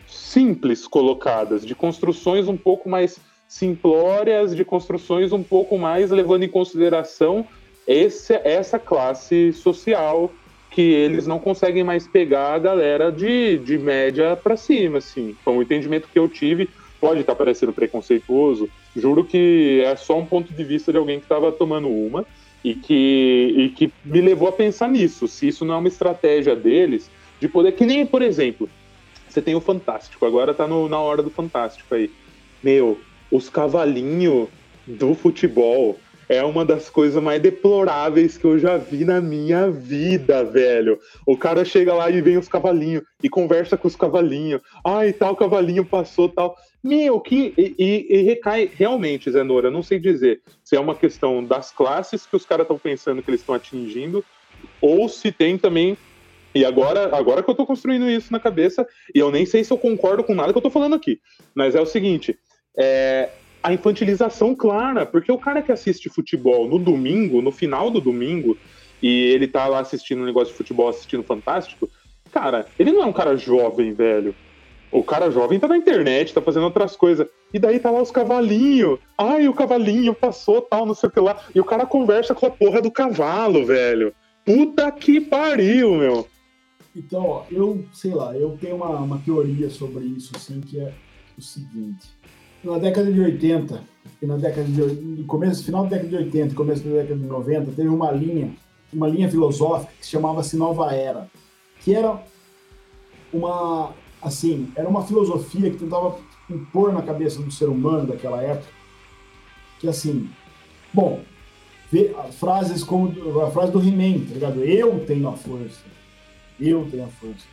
simples colocadas, de construções um pouco mais simplórias, de construções um pouco mais levando em consideração esse, essa classe social que eles não conseguem mais pegar a galera de, de média para cima, assim. Foi um entendimento que eu tive, pode estar parecendo preconceituoso, Juro que é só um ponto de vista de alguém que estava tomando uma e que, e que me levou a pensar nisso. Se isso não é uma estratégia deles, de poder. Que nem, por exemplo, você tem o Fantástico, agora tá no, na hora do Fantástico aí. Meu, os cavalinhos do futebol é uma das coisas mais deploráveis que eu já vi na minha vida, velho. O cara chega lá e vem os cavalinhos e conversa com os cavalinhos. Ai, tal cavalinho passou, tal. Meu, que. E, e, e recai realmente, Zenora, não sei dizer se é uma questão das classes que os caras estão pensando que eles estão atingindo, ou se tem também. E agora, agora que eu tô construindo isso na cabeça, e eu nem sei se eu concordo com nada que eu tô falando aqui. Mas é o seguinte: é, a infantilização clara, porque o cara que assiste futebol no domingo, no final do domingo, e ele tá lá assistindo um negócio de futebol, assistindo Fantástico, cara, ele não é um cara jovem, velho. O cara jovem tá na internet, tá fazendo outras coisas. E daí tá lá os cavalinhos. Ai, o cavalinho passou, tal, não sei o que lá. E o cara conversa com a porra do cavalo, velho. Puta que pariu, meu. Então, ó, eu, sei lá, eu tenho uma, uma teoria sobre isso, assim, que é o seguinte na década de 80, e na década de começo, final da década de 80 começo da década de 90, teve uma linha, uma linha filosófica que chamava-se Nova Era, que era uma assim, era uma filosofia que tentava impor na cabeça do ser humano daquela época, que assim, bom, frases como a frase do He-Man, tá ligado? Eu tenho a força. Eu tenho a força.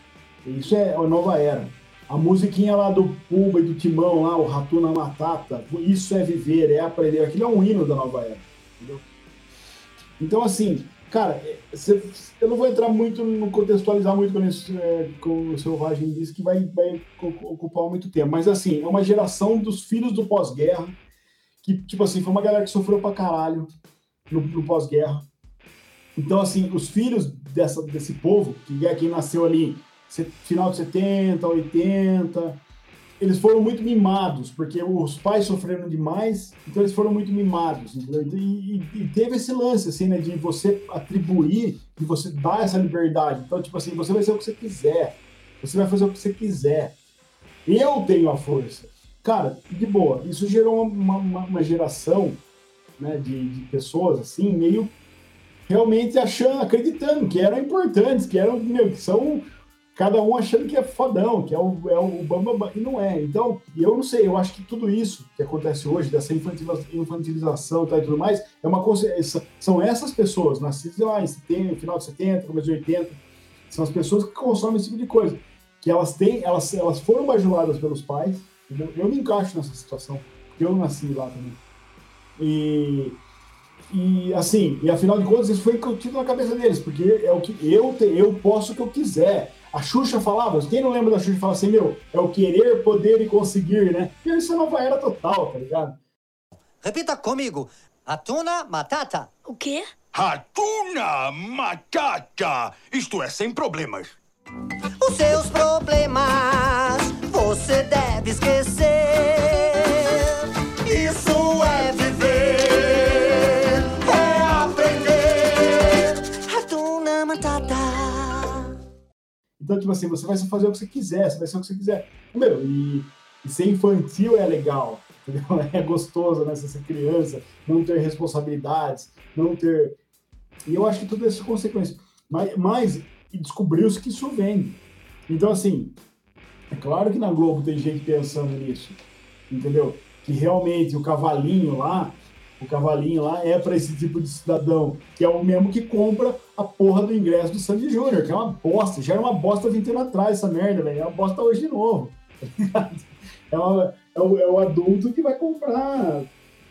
Isso é a nova era. A musiquinha lá do Pumba e do Timão, lá, o Ratuna Matata, isso é viver, é aprender. Aquilo é um hino da nova era. Entendeu? Então, assim, cara, cê, eu não vou entrar muito no contextualizar muito com, isso, é, o Selvagem disse que vai, vai ocupar muito tempo, mas assim, é uma geração dos filhos do pós-guerra, que, tipo assim, foi uma galera que sofreu pra caralho no, no pós-guerra. Então, assim, os filhos dessa, desse povo, que é quem nasceu ali final de 70, 80, eles foram muito mimados, porque os pais sofreram demais, então eles foram muito mimados, entendeu? E, e, e, teve esse lance, assim, né, de você atribuir, de você dar essa liberdade. Então, tipo assim, você vai ser o que você quiser, você vai fazer o que você quiser. Eu tenho a força. Cara, de boa, isso gerou uma, uma, uma geração né, de, de pessoas, assim, meio realmente achando, acreditando que eram importantes, que eram, meu, que são cada um achando que é fodão, que é o, é o bambam, e não é. Então, eu não sei, eu acho que tudo isso que acontece hoje, dessa infantilização e tudo mais, é uma são essas pessoas, nascidas lá em 70, final de 70, começo de 80, são as pessoas que consomem esse tipo de coisa. Que elas têm, elas, elas foram bajuladas pelos pais, entendeu? eu me encaixo nessa situação, porque eu nasci lá também. E e assim, e afinal de contas, isso foi incutido na cabeça deles, porque é o que eu, te, eu posso o que eu quiser. A Xuxa falava, quem não lembra da Xuxa fala assim, meu, é o querer, poder e conseguir, né? E isso é nova era total, tá ligado? Repita comigo. Ratuna Matata. O quê? Ratuna Matata. Isto é, sem problemas. Os seus problemas você deve esquecer. Então, tipo assim, você vai fazer o que você quiser, você vai ser o que você quiser. Meu, e, e ser infantil é legal, entendeu? É gostoso, né? Ser criança, não ter responsabilidades, não ter. E eu acho que tudo isso é consequência. Mas, mas descobriu-se que isso vem. Então, assim, é claro que na Globo tem gente pensando nisso, entendeu? Que realmente o cavalinho lá o cavalinho lá é para esse tipo de cidadão, que é o mesmo que compra a porra do ingresso do Sandy Júnior, que é uma bosta. Já era uma bosta 20 anos atrás, essa merda, velho. É uma bosta hoje de novo. é, uma, é, o, é, o, adulto que vai comprar,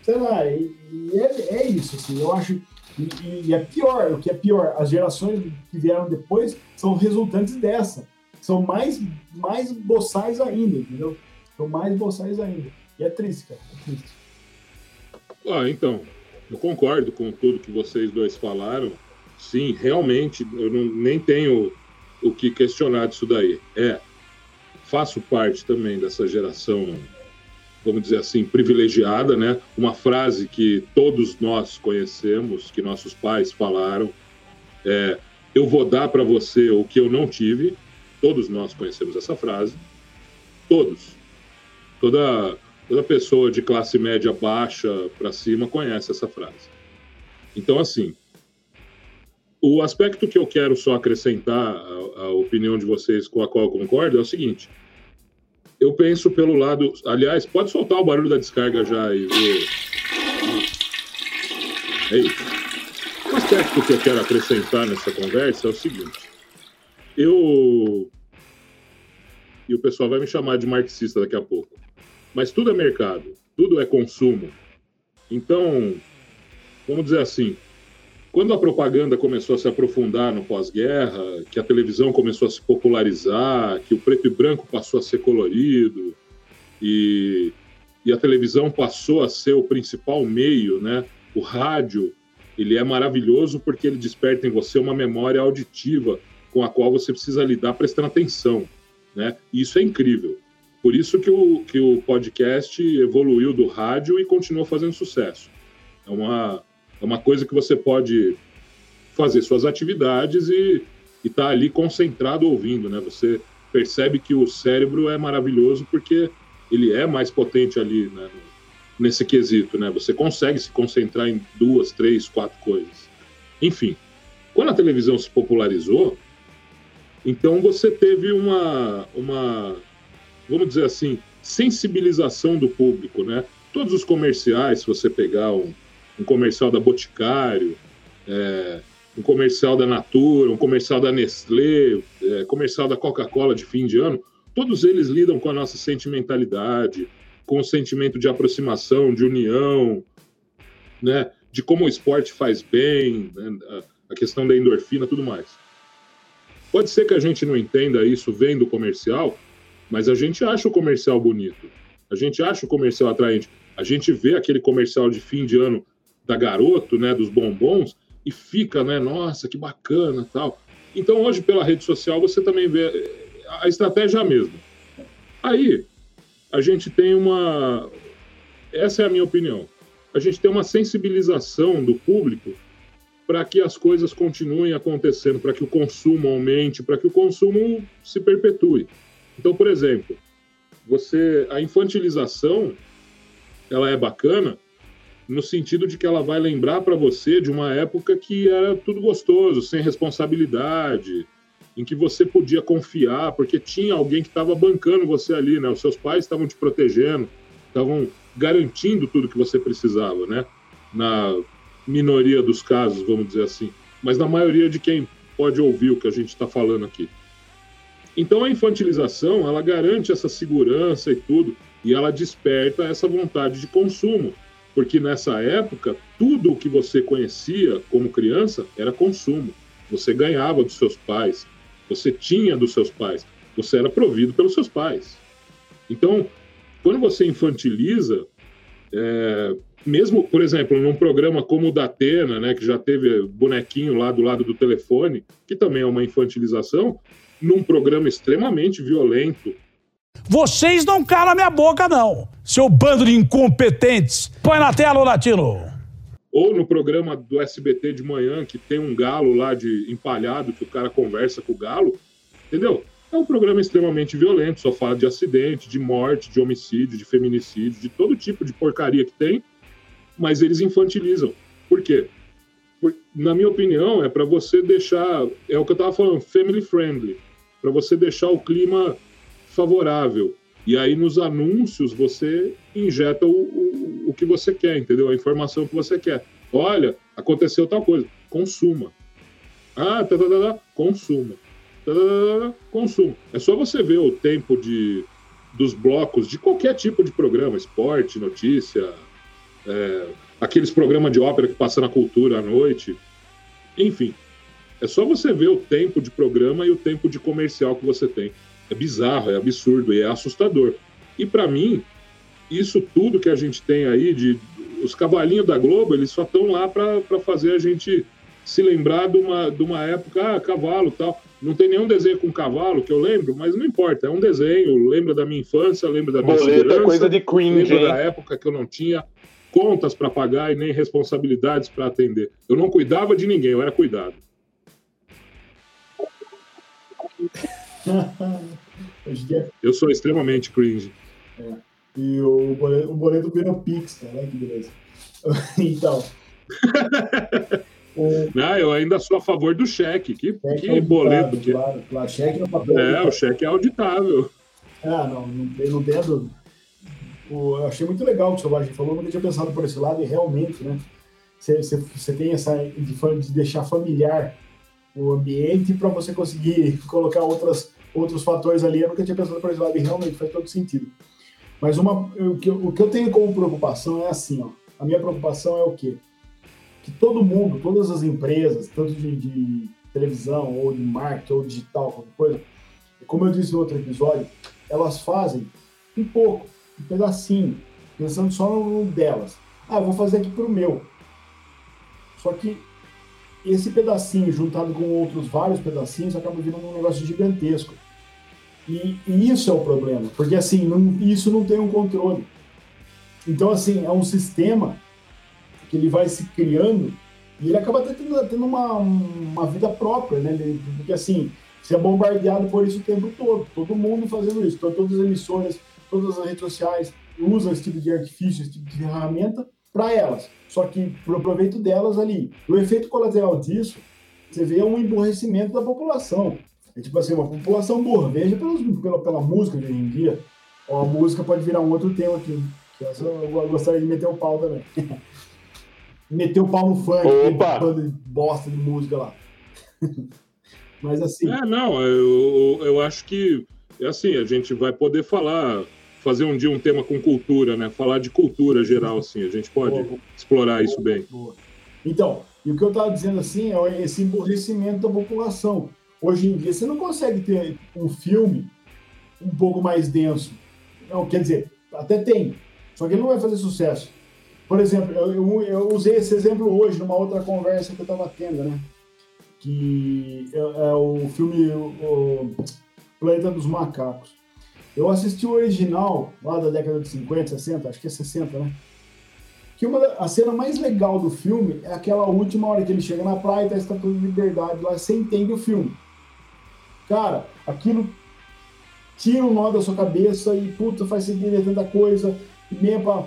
sei lá, e, e é, é, isso, assim. Eu acho. E, e, é pior, o que é pior, as gerações que vieram depois são resultantes dessa. São mais, mais boçais ainda, entendeu? São mais boçais ainda. E é triste, cara. É triste. Ah, então, eu concordo com tudo que vocês dois falaram. Sim, realmente, eu não, nem tenho o que questionar disso daí. É, faço parte também dessa geração, vamos dizer assim, privilegiada, né? Uma frase que todos nós conhecemos, que nossos pais falaram, é: eu vou dar para você o que eu não tive. Todos nós conhecemos essa frase. Todos. Toda Toda pessoa de classe média baixa para cima conhece essa frase. Então, assim, o aspecto que eu quero só acrescentar à, opinião de vocês com a qual eu concordo é o seguinte. Eu penso pelo lado. Aliás, pode soltar o barulho da descarga já aí. É isso. O aspecto que eu quero acrescentar nessa conversa é o seguinte. Eu. E o pessoal vai me chamar de marxista daqui a pouco. Mas tudo é mercado, tudo é consumo. Então, vamos dizer assim, quando a propaganda começou a se aprofundar no pós-guerra, que a televisão começou a se popularizar, que o preto e branco passou a ser colorido e, e a televisão passou a ser o principal meio, né? O rádio, ele é maravilhoso porque ele desperta em você uma memória auditiva com a qual você precisa lidar prestando atenção, né? E isso é incrível. Por isso que o, que o podcast evoluiu do rádio e continua fazendo sucesso. É uma, é uma coisa que você pode fazer suas atividades e estar tá ali concentrado ouvindo, né? Você percebe que o cérebro é maravilhoso porque ele é mais potente ali né? nesse quesito, né? Você consegue se concentrar em duas, três, quatro coisas. Enfim, quando a televisão se popularizou, então você teve uma, uma vamos dizer assim, sensibilização do público, né? Todos os comerciais, se você pegar um, um comercial da Boticário, é, um comercial da Natura, um comercial da Nestlé, é, comercial da Coca-Cola de fim de ano, todos eles lidam com a nossa sentimentalidade, com o sentimento de aproximação, de união, né? De como o esporte faz bem, né? a questão da endorfina, tudo mais. Pode ser que a gente não entenda isso vendo o comercial, mas a gente acha o comercial bonito. A gente acha o comercial atraente. A gente vê aquele comercial de fim de ano da Garoto, né, dos bombons, e fica, né, nossa, que bacana, tal. Então hoje pela rede social você também vê a estratégia é mesma. Aí a gente tem uma essa é a minha opinião. A gente tem uma sensibilização do público para que as coisas continuem acontecendo, para que o consumo aumente, para que o consumo se perpetue. Então, por exemplo, você a infantilização ela é bacana no sentido de que ela vai lembrar para você de uma época que era tudo gostoso, sem responsabilidade, em que você podia confiar, porque tinha alguém que estava bancando você ali, né? Os seus pais estavam te protegendo, estavam garantindo tudo que você precisava, né? Na minoria dos casos, vamos dizer assim, mas na maioria de quem pode ouvir o que a gente está falando aqui. Então a infantilização, ela garante essa segurança e tudo, e ela desperta essa vontade de consumo, porque nessa época tudo o que você conhecia como criança era consumo. Você ganhava dos seus pais, você tinha dos seus pais, você era provido pelos seus pais. Então, quando você infantiliza, é, mesmo, por exemplo, num programa como o da Atena, né, que já teve bonequinho lá do lado do telefone, que também é uma infantilização, num programa extremamente violento. Vocês não calam a minha boca, não, seu bando de incompetentes. Põe na tela o latino. Ou no programa do SBT de manhã, que tem um galo lá de empalhado, que o cara conversa com o galo, entendeu? É um programa extremamente violento, só fala de acidente, de morte, de homicídio, de feminicídio, de todo tipo de porcaria que tem, mas eles infantilizam. Por quê? na minha opinião, é para você deixar, é o que eu estava falando, family friendly, para você deixar o clima favorável. E aí nos anúncios você injeta o, o, o que você quer, entendeu? A informação que você quer. Olha, aconteceu tal coisa, consuma. Ah, tá, tá, tá, tá consuma. Tá, tá, tá, tá, consuma. É só você ver o tempo de, dos blocos de qualquer tipo de programa, esporte, notícia, é, aqueles programas de ópera que passam na cultura à noite. Enfim, é só você ver o tempo de programa e o tempo de comercial que você tem. É bizarro, é absurdo e é assustador. E para mim, isso tudo que a gente tem aí de os cavalinhos da Globo, eles só estão lá para fazer a gente se lembrar de uma, de uma época, ah, cavalo tal. Não tem nenhum desenho com cavalo que eu lembro, mas não importa, é um desenho, lembra da minha infância, lembra da minha Boleta é coisa de cringe, lembra hein? da época que eu não tinha contas para pagar e nem responsabilidades para atender. Eu não cuidava de ninguém, eu era cuidado. Eu sou extremamente cringe. e o boleto, o boleto virou Pix, cara. Olha que beleza. Então. o Ah, eu ainda sou a favor do cheque. Que, cheque que auditável, boleto que Claro, claro, cheque no papel. é. O cheque é auditável. Ah, não, não, tem- não tenho dúvida. Eu achei muito legal o que o Selvagem falou, nunca tinha pensado por esse lado, e realmente, né? Você, tem essa de, de deixar familiar o ambiente para você conseguir colocar outras, outros fatores ali. Eu nunca tinha pensado por esse lado, e realmente faz todo sentido. Mas uma, o, que, eu- o que eu tenho como preocupação é assim, ó. A minha preocupação é o quê? Que todo mundo, todas as empresas, tanto de, de televisão, ou de marketing, ou digital, qualquer coisa, como eu disse no outro episódio, elas fazem um pouco, um pedacinho, pensando só no delas. Ah, vou fazer aqui pro meu. Só que esse pedacinho, juntado com outros vários pedacinhos, acaba virando um negócio gigantesco. E, e isso é o problema, porque assim, não- isso não tem um controle. Então, assim, é um sistema que ele vai se criando e ele acaba tendo, tendo uma, uma vida própria, né? Porque assim, você é bombardeado por isso o tempo todo, todo mundo fazendo isso. Então, todas as emissoras, todas as redes sociais usam esse tipo de artifício, esse tipo de ferramenta para elas. Só que pro proveito delas ali. O efeito colateral disso, você vê um emborrecimento da população. É tipo assim, uma população burra. Veja pelos, pela, pela música de hoje em dia. Ó, a música pode virar um outro tema aqui. Que essa eu gostaria de meter o pau também. meter o pau no funk, bando de bosta de música lá. Mas assim, É, não, eu, eu acho que é assim, a gente vai poder falar, fazer um dia um tema com cultura, né? Falar de cultura geral, assim. A gente pode Boa. explorar isso bem. Boa. Então, e o que eu estava dizendo assim é esse emburrecimento da população. Hoje em dia, você não consegue ter um filme um pouco mais denso. Não, quer dizer, até tem, só que ele não vai fazer sucesso. Por exemplo, eu, eu, eu usei esse exemplo hoje numa outra conversa que eu estava tendo, né? Que é, é o filme o, o Planeta dos Macacos. Eu assisti o original lá da década de 50, 60, acho que é 60, né? Que uma a cena mais legal do filme é aquela última hora que ele chega na praia e tá a de Liberdade lá, você entende o filme. Cara, aquilo tira um nó da sua cabeça e, puta, faz você entender tanta coisa. E meia pra...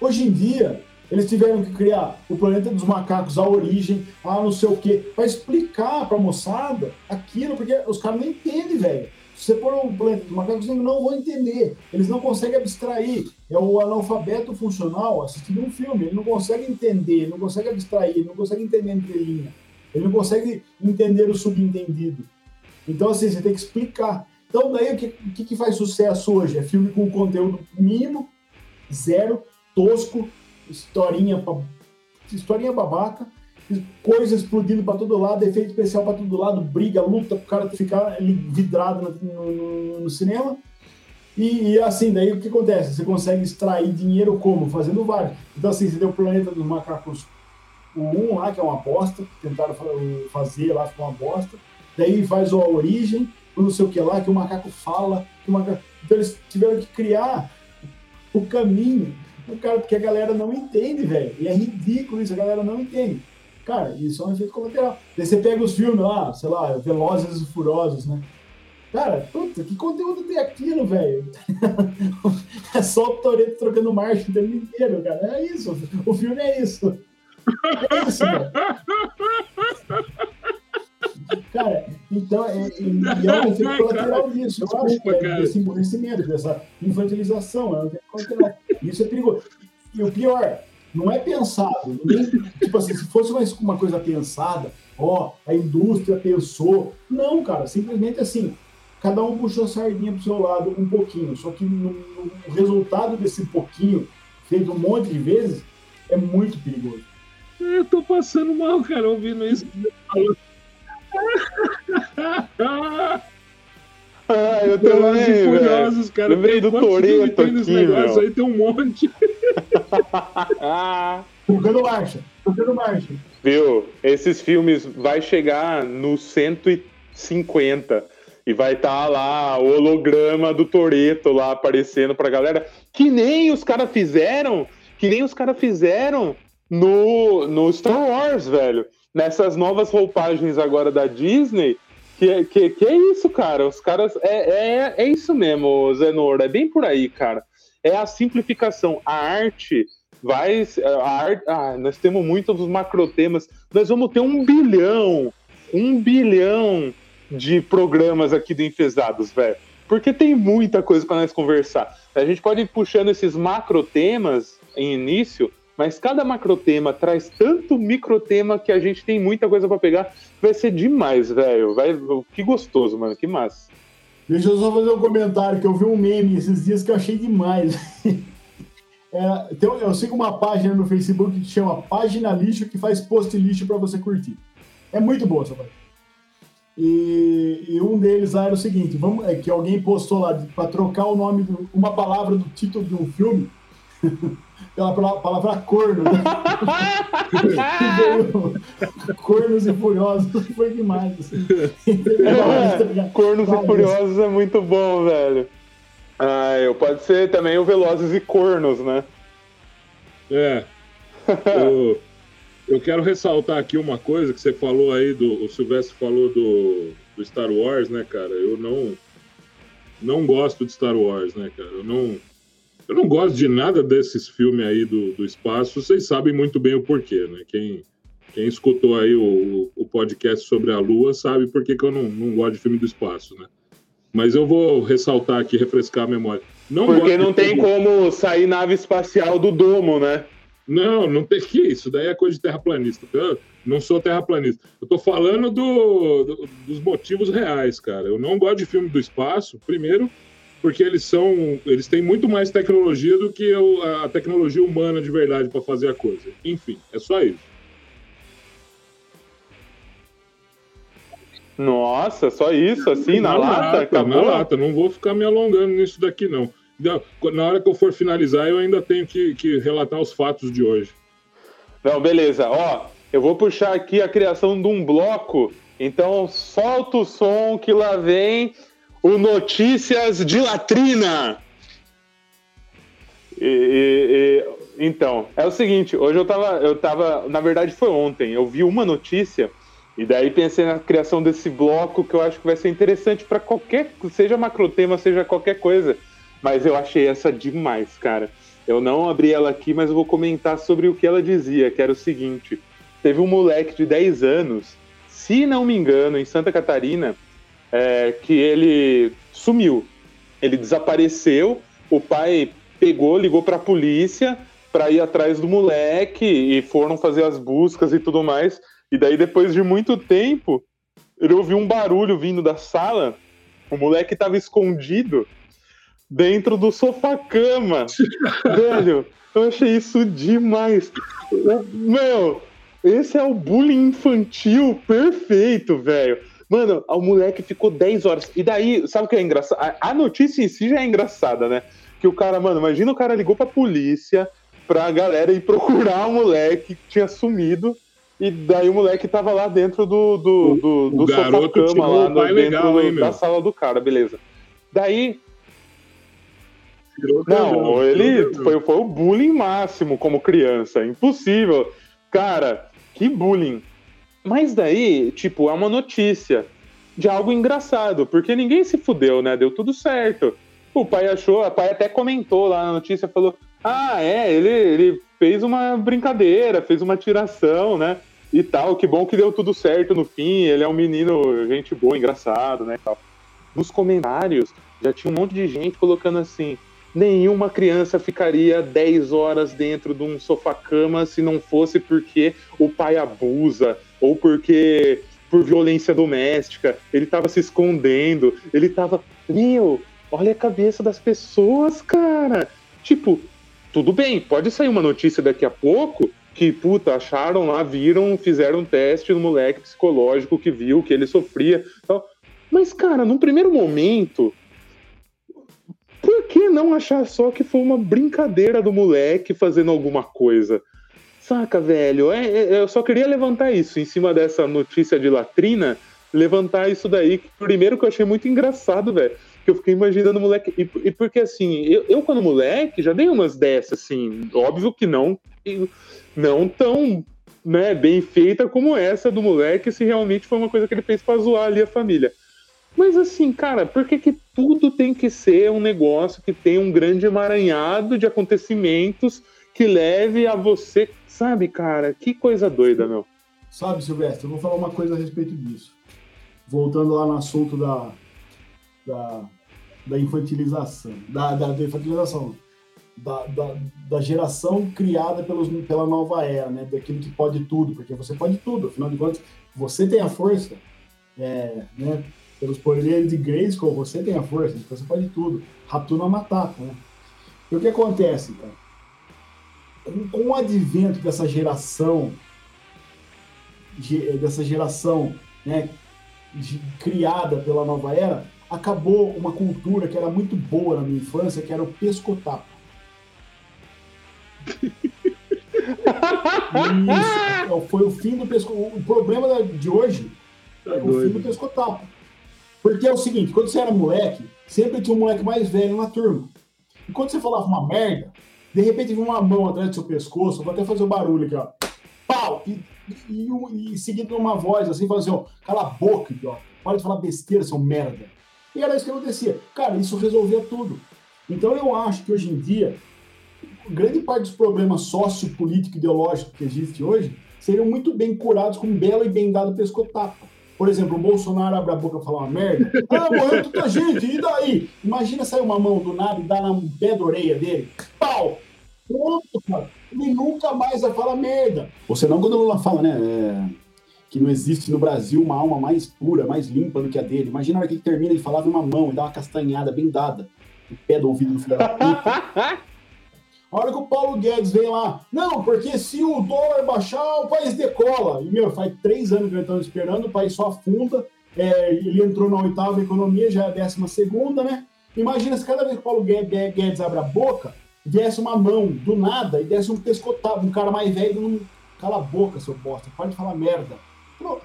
Hoje em dia, eles tiveram que criar o Planeta dos Macacos, a origem, a não sei o quê, pra explicar pra moçada aquilo, porque os caras não entendem, velho. Se você pôr o Planeta dos Macacos, eles não vão entender. Eles não conseguem abstrair. É o analfabeto funcional assistindo um filme. Ele não consegue entender, não consegue abstrair, não consegue entender entre linhas. Ele não consegue entender o subentendido. Então, assim, você tem que explicar. Então, daí, o que, que, que faz sucesso hoje? É filme com conteúdo mínimo, zero, tosco, historinha, historinha babaca, coisa explodindo para todo lado, efeito especial para todo lado, briga, luta, pro cara ficar vidrado no, no- no cinema. E, e, assim, daí o que acontece? Você consegue extrair dinheiro como? Fazendo vários. Então, assim, você deu o Planeta dos Macacos o 1 lá, que é uma bosta, tentaram fa- fazer lá, ficou uma bosta. Daí faz a origem, o não sei o que lá, que o macaco fala. O macaco... Então eles tiveram que criar o caminho, o cara, porque a galera não entende, velho. E é ridículo isso, a galera não entende. Cara, isso é um efeito colateral. Daí você pega os filmes lá, sei lá, Velozes e Furiosos, né? Cara, puta, que conteúdo tem aquilo, velho? é só o Toreto trocando marcha o tempo inteiro, cara. É isso. O filme é isso. É isso, velho. Cara, então, é, é, e é um efeito colateral disso, eu acho, Desculpa, é, desse emburrecimento, dessa infantilização, é um efeito colateral. Isso é perigoso. E o pior, não é pensado. ninguém- tipo assim, se fosse uma, uma coisa pensada, ó, a indústria pensou. Não, cara, simplesmente assim, cada um puxou a sardinha pro seu lado um pouquinho. Só que no, no- o resultado desse pouquinho, feito um monte de vezes, é muito perigoso. Eu tô passando mal, cara, ouvindo isso. Ah, eu também, velho. Cara. Lembrei do nesse aqui, negócio meu. aí tem um monte. Ah, Trocando marcha, trocando marcha. viu? Esses filmes vai chegar no 150 e vai estar lá o holograma do Toreto lá aparecendo pra galera, que nem os caras fizeram, que nem os caras fizeram no, no Star Wars, velho. Nessas novas roupagens agora da Disney, que, que, que é isso, cara? Os caras. É, é, é isso mesmo, Zenor. É bem por aí, cara. É a simplificação. A arte vai. A arte, ah, nós temos muitos macrotemas. Nós vamos ter um bilhão, um bilhão de programas aqui do Enfesados, velho. Porque tem muita coisa para nós conversar. A gente pode ir puxando esses macrotemas em início, mas cada macrotema traz tanto microtema que a gente tem muita coisa para pegar. Vai ser demais, velho. Vai, que gostoso, mano. Que massa. Deixa eu só fazer um comentário, que eu vi um meme esses dias que eu achei demais. É, tem- eu sigo uma página no Facebook que chama Página Lixo, que faz post lixo para você curtir. É muito boa essa página. E, e um deles lá era o seguinte, vamos, é que alguém postou lá para trocar o nome, de uma palavra do título de um filme pela pala- palavra corno. né? Cornos e Furiosos, foi demais. Assim. É, Cornos e. Furiosos é muito bom, velho. Ah, eu pode ser também o Velozes e Cornos, né? É. Eu, eu quero ressaltar aqui uma coisa que você falou aí, do, o Silvestre falou do, do Star Wars, né, cara? Eu não, não gosto de Star Wars, né, cara? Eu não, eu não gosto de nada desses filmes aí do, do espaço. Vocês sabem muito bem o porquê, né? Quem, quem escutou aí o, o podcast sobre a Lua sabe por que, que eu não, não gosto de filme do espaço, né? Mas eu vou ressaltar aqui, refrescar a memória. Não Porque não tem todo- como sair nave espacial do domo, né? Não, não tem que isso. Daí é coisa de terraplanista. Eu não sou terraplanista. Eu tô falando do, do, dos motivos reais, cara. Eu não gosto de filme do espaço. Primeiro, porque eles são, eles têm muito mais tecnologia do que a tecnologia humana de verdade para fazer a coisa. Enfim, é só isso. Nossa, só isso, assim, na, na lata? lata acabou? Na lata, não vou ficar me alongando nisso daqui, não. Na hora que eu for finalizar, eu ainda tenho que, que relatar os fatos de hoje. Não, beleza. Ó, eu vou puxar aqui a criação de um bloco, então solta o som que lá vem o Notícias de Latrina. E, e, e, então, é o seguinte, hoje eu tava, eu tava, na verdade foi ontem, eu vi uma notícia e daí pensei na criação desse bloco que eu acho que vai ser interessante para qualquer, seja macrotema, seja qualquer coisa. Mas eu achei essa demais, cara. Eu não abri ela aqui, mas eu vou comentar sobre o que ela dizia, que era o seguinte: teve um moleque de 10 anos, se não me engano, em Santa Catarina, é, que ele sumiu. Ele desapareceu, o pai pegou, ligou para a polícia para ir atrás do moleque e foram fazer as buscas e tudo mais. E daí, depois de muito tempo, ele ouviu um barulho vindo da sala. O moleque estava escondido dentro do sofá-cama. Velho, eu achei isso demais. Meu, esse é o bullying infantil perfeito, velho. Mano, o moleque ficou 10 horas. E daí, sabe o que é engraçado? A, notícia em si já é engraçada, né? Que o cara, mano, imagina o cara ligou pra polícia, pra galera ir procurar o moleque que tinha sumido. E daí o moleque tava lá dentro do, do, do, do sofá-cama, lá no, dentro legal, hein, da sala do cara, beleza. Daí. Não, ele foi, foi o bullying máximo como criança. Impossível. Cara, que bullying. Mas daí, tipo, é uma notícia de algo engraçado, porque ninguém se fudeu, né? Deu tudo certo. O pai achou, o pai até comentou lá na notícia, falou: Ah, é, ele, ele fez uma brincadeira, fez uma tiração, né? E tal, que bom que deu tudo certo no fim, ele é um menino, gente boa, engraçado, né? Tal. Nos comentários já tinha um monte de gente colocando assim: nenhuma criança ficaria 10 horas dentro de um sofá-cama se não fosse porque o pai abusa, ou porque por violência doméstica, ele tava se escondendo, ele tava. Meu, olha a cabeça das pessoas, cara. Tipo, tudo bem, pode sair uma notícia daqui a pouco que, puta, acharam lá, viram, fizeram um teste no moleque psicológico que viu que ele sofria. Tal. Mas, cara, num primeiro momento, por que não achar só que foi uma brincadeira do moleque fazendo alguma coisa? Saca, velho? É, é, eu só queria levantar isso em cima dessa notícia de latrina, levantar isso daí. Primeiro que eu achei muito engraçado, velho. Que eu fiquei imaginando o moleque. E, e, porque assim, eu, eu, quando moleque já dei umas dessas, assim. Óbvio que não, não tão né, bem feita como essa do moleque, se realmente foi uma coisa que ele fez pra zoar ali a família. Mas assim, cara, por que, que tudo tem que ser um negócio que tem um grande emaranhado de acontecimentos que leve a você Sabe, cara, que coisa doida, meu. Sabe, Silvestre, eu vou falar uma coisa a respeito disso. Voltando lá no assunto da, da, da infantilização, da, da, da infantilização, da, da, da, geração criada pelos, pela nova era, né? Daquilo que pode tudo, porque você pode tudo, afinal de contas, você tem a força, é, né? Pelos poderes de Grayskull, você tem a força, então você pode tudo. Ratuna Matata, né? E o que acontece, cara? Com, com o advento dessa geração, dessa geração né, de, criada pela nova era, acabou uma cultura que era muito boa na minha infância, que era o pescotapo. Isso, foi o fim do pescotapo. O problema de hoje é o fim do pescotapo. Porque é o seguinte, quando você era moleque, sempre tinha um moleque mais velho na turma. E quando você falava uma merda, de repente vem uma mão atrás do seu pescoço, vou até fazer o um barulho aqui, ó. Pau! E, e, e, e seguindo uma voz assim, falando assim, ó, cala a boca, idiota. Para de falar besteira, seu merda. E era isso que acontecia. Cara, isso resolvia tudo. Então eu acho que hoje em dia, grande parte dos problemas sociopolítico ideológicos que existem hoje seriam muito bem curados com um belo e bem dado pescotapo. Por exemplo, o Bolsonaro abre a boca e fala uma merda. Ah, morreu tanta gente, e daí? Imagina sair uma mão do nada e dar na pé da orelha dele. Pau! pronto, cara. Ele nunca mais vai falar merda. Ou senão, quando o Lula fala, né? é, que não existe no Brasil uma alma mais pura, mais limpa do que a dele. Imagina a hora que ele termina, ele falava uma mão e dá uma castanhada bem dada no pé do ouvido do filho da puta. A hora que o Paulo Guedes vem lá, não, porque se o dólar baixar, o país decola. E, meu, faz três anos que nós estamos esperando, o país só afunda. É, ele entrou na oitava economia, já é a décima segunda, né? Imagina se cada vez que o Paulo Guedes, abre a boca, viesse uma mão do nada e desse um pescotado, um cara mais velho, não cala a boca, seu bosta, pode falar merda.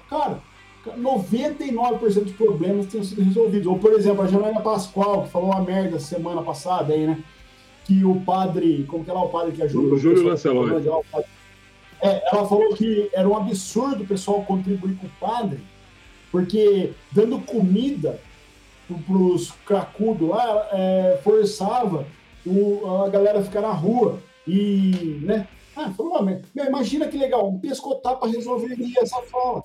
Cara, 99% dos problemas tinham sido resolvidos. Ou, por exemplo, a Janaína Pascoal, que falou uma merda semana passada aí, né? Que o padre, como que é lá o padre que ajuda? O Júlio Lancelotti. É, ela falou que era um absurdo o pessoal contribuir com o padre, porque dando comida para os cracudos lá, é, forçava o, a galera a ficar na rua. E, né? Ah, falou, meu, imagina que legal, um pescotapa resolveria essa fala.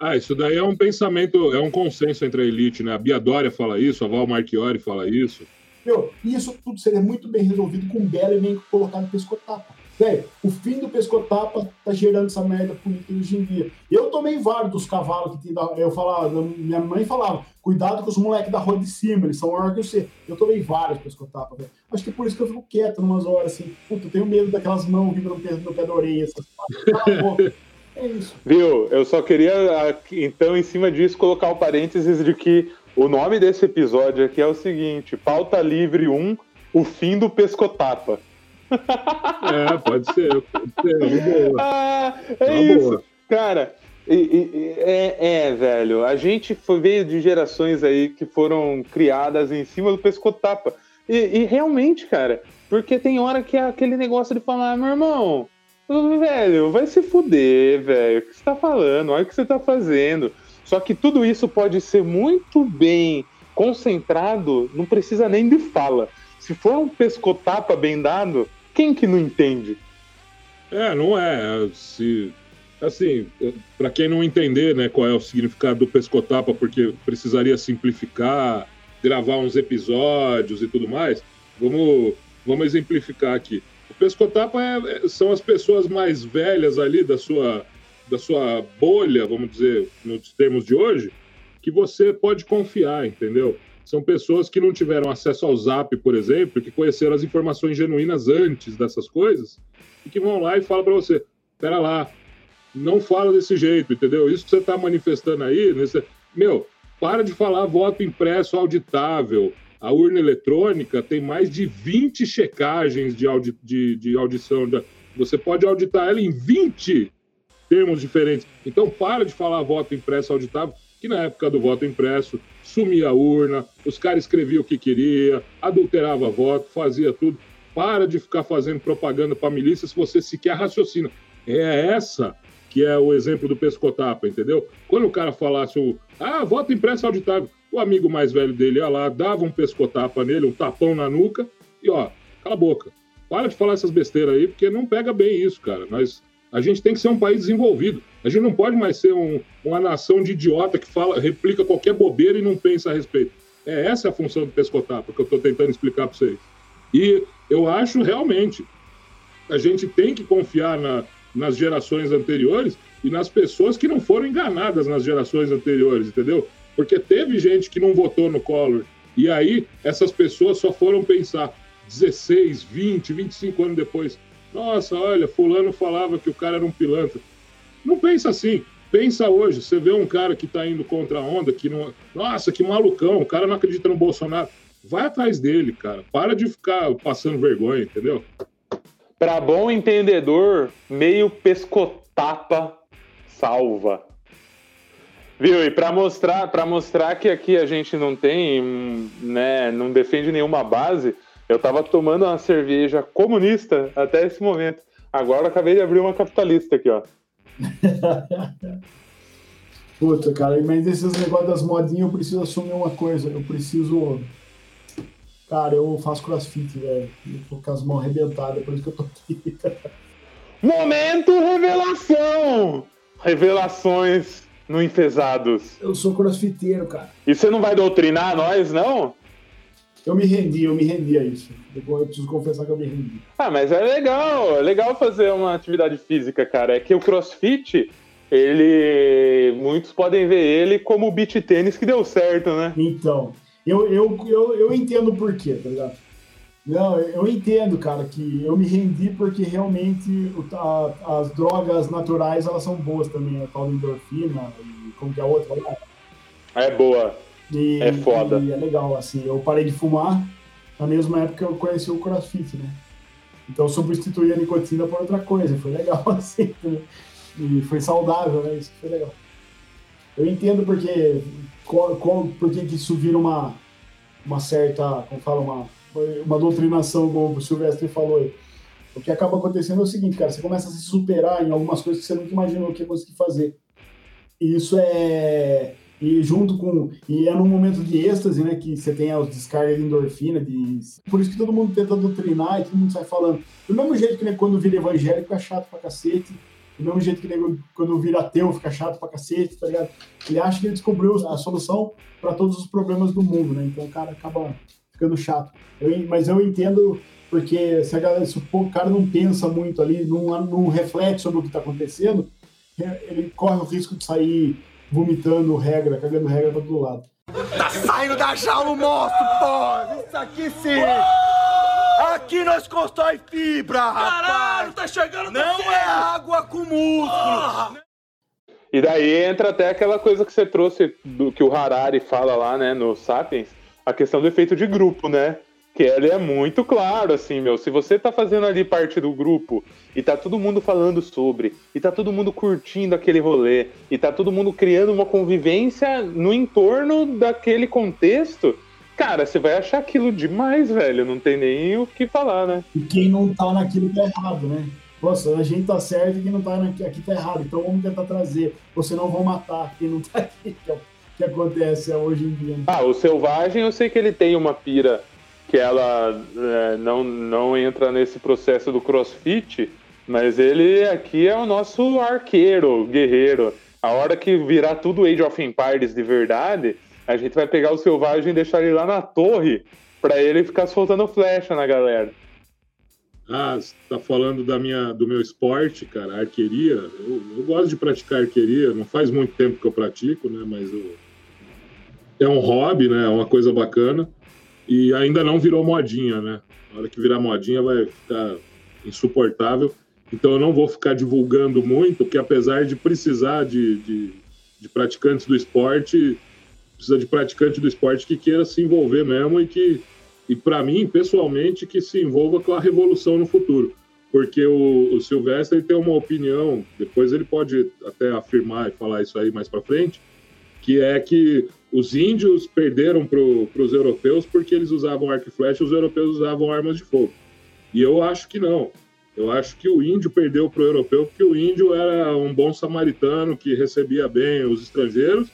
Ah, isso daí é um pensamento, é um consenso entre a elite, né? A Bia Dória fala isso, a Val Marchiori fala isso. Meu, isso tudo seria muito bem resolvido com um belo elenco colocado pescotapa. Velho, o fim do pescotapa tá gerando essa merda política hoje em dia. Eu tomei vários dos cavalos que tinha. Eu falava, minha mãe falava, cuidado com os moleques da rua de cima, eles são maior que você. Eu tomei vários pescotapa, velho. Acho que é por isso que eu fico quieto umas horas assim. Puta, eu tenho medo daquelas mãos vindo no pé, no pé da orelha. Assim. É isso. Viu? Eu só queria, então, em cima disso, colocar o parênteses de que o nome desse episódio aqui é o seguinte: Pauta Livre 1, o fim do pescotapa. É, pode ser, pode ser. É boa. Ah, é isso. Boa. Cara, e, e, é, é, velho, a gente foi, veio de gerações aí que foram criadas em cima do pescotapa. E, e realmente, cara, porque tem hora que é aquele negócio de falar, meu irmão, velho, vai se fuder, velho, o que você tá falando, olha o que você tá fazendo. Só que tudo isso pode ser muito bem concentrado, não precisa nem de fala. Se for um pescotapa bem dado, quem que não entende? É, não é. Se, assim, para quem não entender né, qual é o significado do pescotapa, porque precisaria simplificar, gravar uns episódios e tudo mais, vamos, vamos exemplificar aqui. O pescotapa é, é, são as pessoas mais velhas ali da sua, da sua bolha, vamos dizer, nos termos de hoje, que você pode confiar, entendeu? São pessoas que não tiveram acesso ao Zap, por exemplo, que conheceram as informações genuínas antes dessas coisas e que vão lá e falam para você: pera lá, não fala desse jeito, entendeu? Isso que você está manifestando aí, nesse... meu, para de falar voto impresso auditável. A urna eletrônica tem mais de 20 checagens de, audi... de, de audição. Você pode auditar ela em 20 termos diferentes. Então, para de falar voto impresso auditável, que na época do voto impresso sumia a urna, os caras escreviam o que queria, adulterava voto, fazia tudo. Para de ficar fazendo propaganda para a milícia se você sequer raciocina. É essa que é o exemplo do pescotapa, entendeu? Quando o cara falasse o ah, voto impresso auditável, o amigo mais velho dele ia lá, dava um pescotapa nele, um tapão na nuca e ó, cala a boca. Para de falar essas besteiras aí, porque não pega bem isso, cara. Nós, a gente tem que ser um país desenvolvido. A gente não pode mais ser um, uma nação de idiota que fala, replica qualquer bobeira e não pensa a respeito. É essa a função do pescotapa que eu estou tentando explicar para vocês. E eu acho realmente a gente tem que confiar na, nas gerações anteriores e nas pessoas que não foram enganadas nas gerações anteriores, entendeu? Porque teve gente que não votou no Collor e aí essas pessoas só foram pensar 16, 20, 25 anos depois. Nossa, olha, fulano falava que o cara era um pilantra. Não pensa assim. Pensa hoje, você vê um cara que está indo contra a onda, que não. Nossa, que malucão, o cara não acredita no Bolsonaro. Vai atrás dele, cara. Para de ficar passando vergonha, entendeu? Para bom entendedor, meio pescotapa salva. Viu? E para mostrar, para mostrar que aqui a gente não tem, né, não defende nenhuma base, eu tava tomando uma cerveja comunista até esse momento. Agora eu acabei de abrir uma capitalista aqui, ó. Puta, cara, mas esses negócios das modinhas eu preciso assumir uma coisa. Eu preciso. Cara, eu faço crossfit, velho. Eu tô com as mãos arrebentadas, por isso que eu tô aqui. Momento revelação! Revelações no Enfesados. Eu sou crossfiteiro, cara. E você não vai doutrinar nós, não? Eu me rendi, eu me rendi a isso. Depois eu preciso confessar que eu me rendi. Ah, mas é legal, é legal fazer uma atividade física, cara. É que o crossfit, ele. Muitos podem ver ele como o beat tênis que deu certo, né? Então, eu, eu, eu, eu entendo por quê, tá ligado? Não, eu entendo, cara, que eu me rendi porque realmente a- as drogas naturais elas são boas também, a tal da endorfina e como que é a outra lá. É boa. E, É foda. E é legal, assim. Eu parei de fumar na mesma época que eu conheci o crossfit, né? Então eu substituí a nicotina por outra coisa. Foi legal, assim. né? E foi saudável, né? Isso foi legal. Eu entendo porque, qual, qual, porque que isso vira uma, uma certa, como fala, uma, uma doutrinação, como o Silvestre falou aí. O que acaba acontecendo é o seguinte, cara, você começa a se superar em algumas coisas que você nunca imaginou que ia conseguir fazer. E isso é. E junto com. E é num momento de êxtase, né? Que você tem as descargas de endorfina. De... Por isso que todo mundo tenta doutrinar e todo mundo sai falando. Do mesmo jeito que né, quando vira evangélico fica chato pra cacete. Do mesmo jeito que né, quando vira ateu fica chato pra cacete, tá ligado? Ele acha que ele descobriu a solução para todos os problemas do mundo, né? Então o cara acaba ficando chato. Eu- mas eu entendo porque se, a galera, se o cara não pensa muito ali, não, não reflete sobre o que está acontecendo, ele corre o risco de sair vomitando regra, cagando regra pra todo lado. Tá saindo da jaula o monstro, pô! Isso aqui sim! Aqui nós constrói fibra, Caralho, rapaz! tá chegando Não é água com músculo! E daí entra até aquela coisa que você trouxe, do que o Harari fala lá, né, no Sapiens, a questão do efeito de grupo, né? Ele é muito claro, assim, meu. Se você tá fazendo ali parte do grupo e tá todo mundo falando sobre, e tá todo mundo curtindo aquele rolê, e tá todo mundo criando uma convivência no entorno daquele contexto, cara, você vai achar aquilo demais, velho. Não tem nem o que falar, né? E quem não tá naquilo tá errado, né? Nossa, a gente tá certo e quem não tá naqui- aqui tá errado. Então vamos tentar trazer. Ou senão vão matar quem não tá aqui, que é o que acontece hoje em dia. Ah, o Selvagem, eu sei que ele tem uma pira que ela é, não, não entra nesse processo do crossfit, mas ele aqui é o nosso arqueiro, guerreiro. A hora que virar tudo Age of Empires de verdade, a gente vai pegar o Selvagem e deixar ele lá na torre pra ele ficar soltando flecha na galera. Ah, você tá falando da minha, do meu esporte, cara, arqueria. Eu, eu gosto de praticar arqueria. Não faz muito tempo que eu pratico, né? Mas eu- é um hobby, né? É uma coisa bacana. E ainda não virou modinha, né? Na hora que virar modinha vai ficar insuportável. Então eu não vou ficar divulgando muito, porque apesar de precisar de, de, de praticantes do esporte, precisa de praticante do esporte que queira se envolver mesmo e que e para mim, pessoalmente, que se envolva com a revolução no futuro. Porque o, o Silvestre tem uma opinião, depois ele pode até afirmar e falar isso aí mais para frente, que é que os índios perderam para os europeus porque eles usavam arco e flecha os europeus usavam armas de fogo. E eu acho que não. Eu acho que o índio perdeu para o europeu porque o índio era um bom samaritano que recebia bem os estrangeiros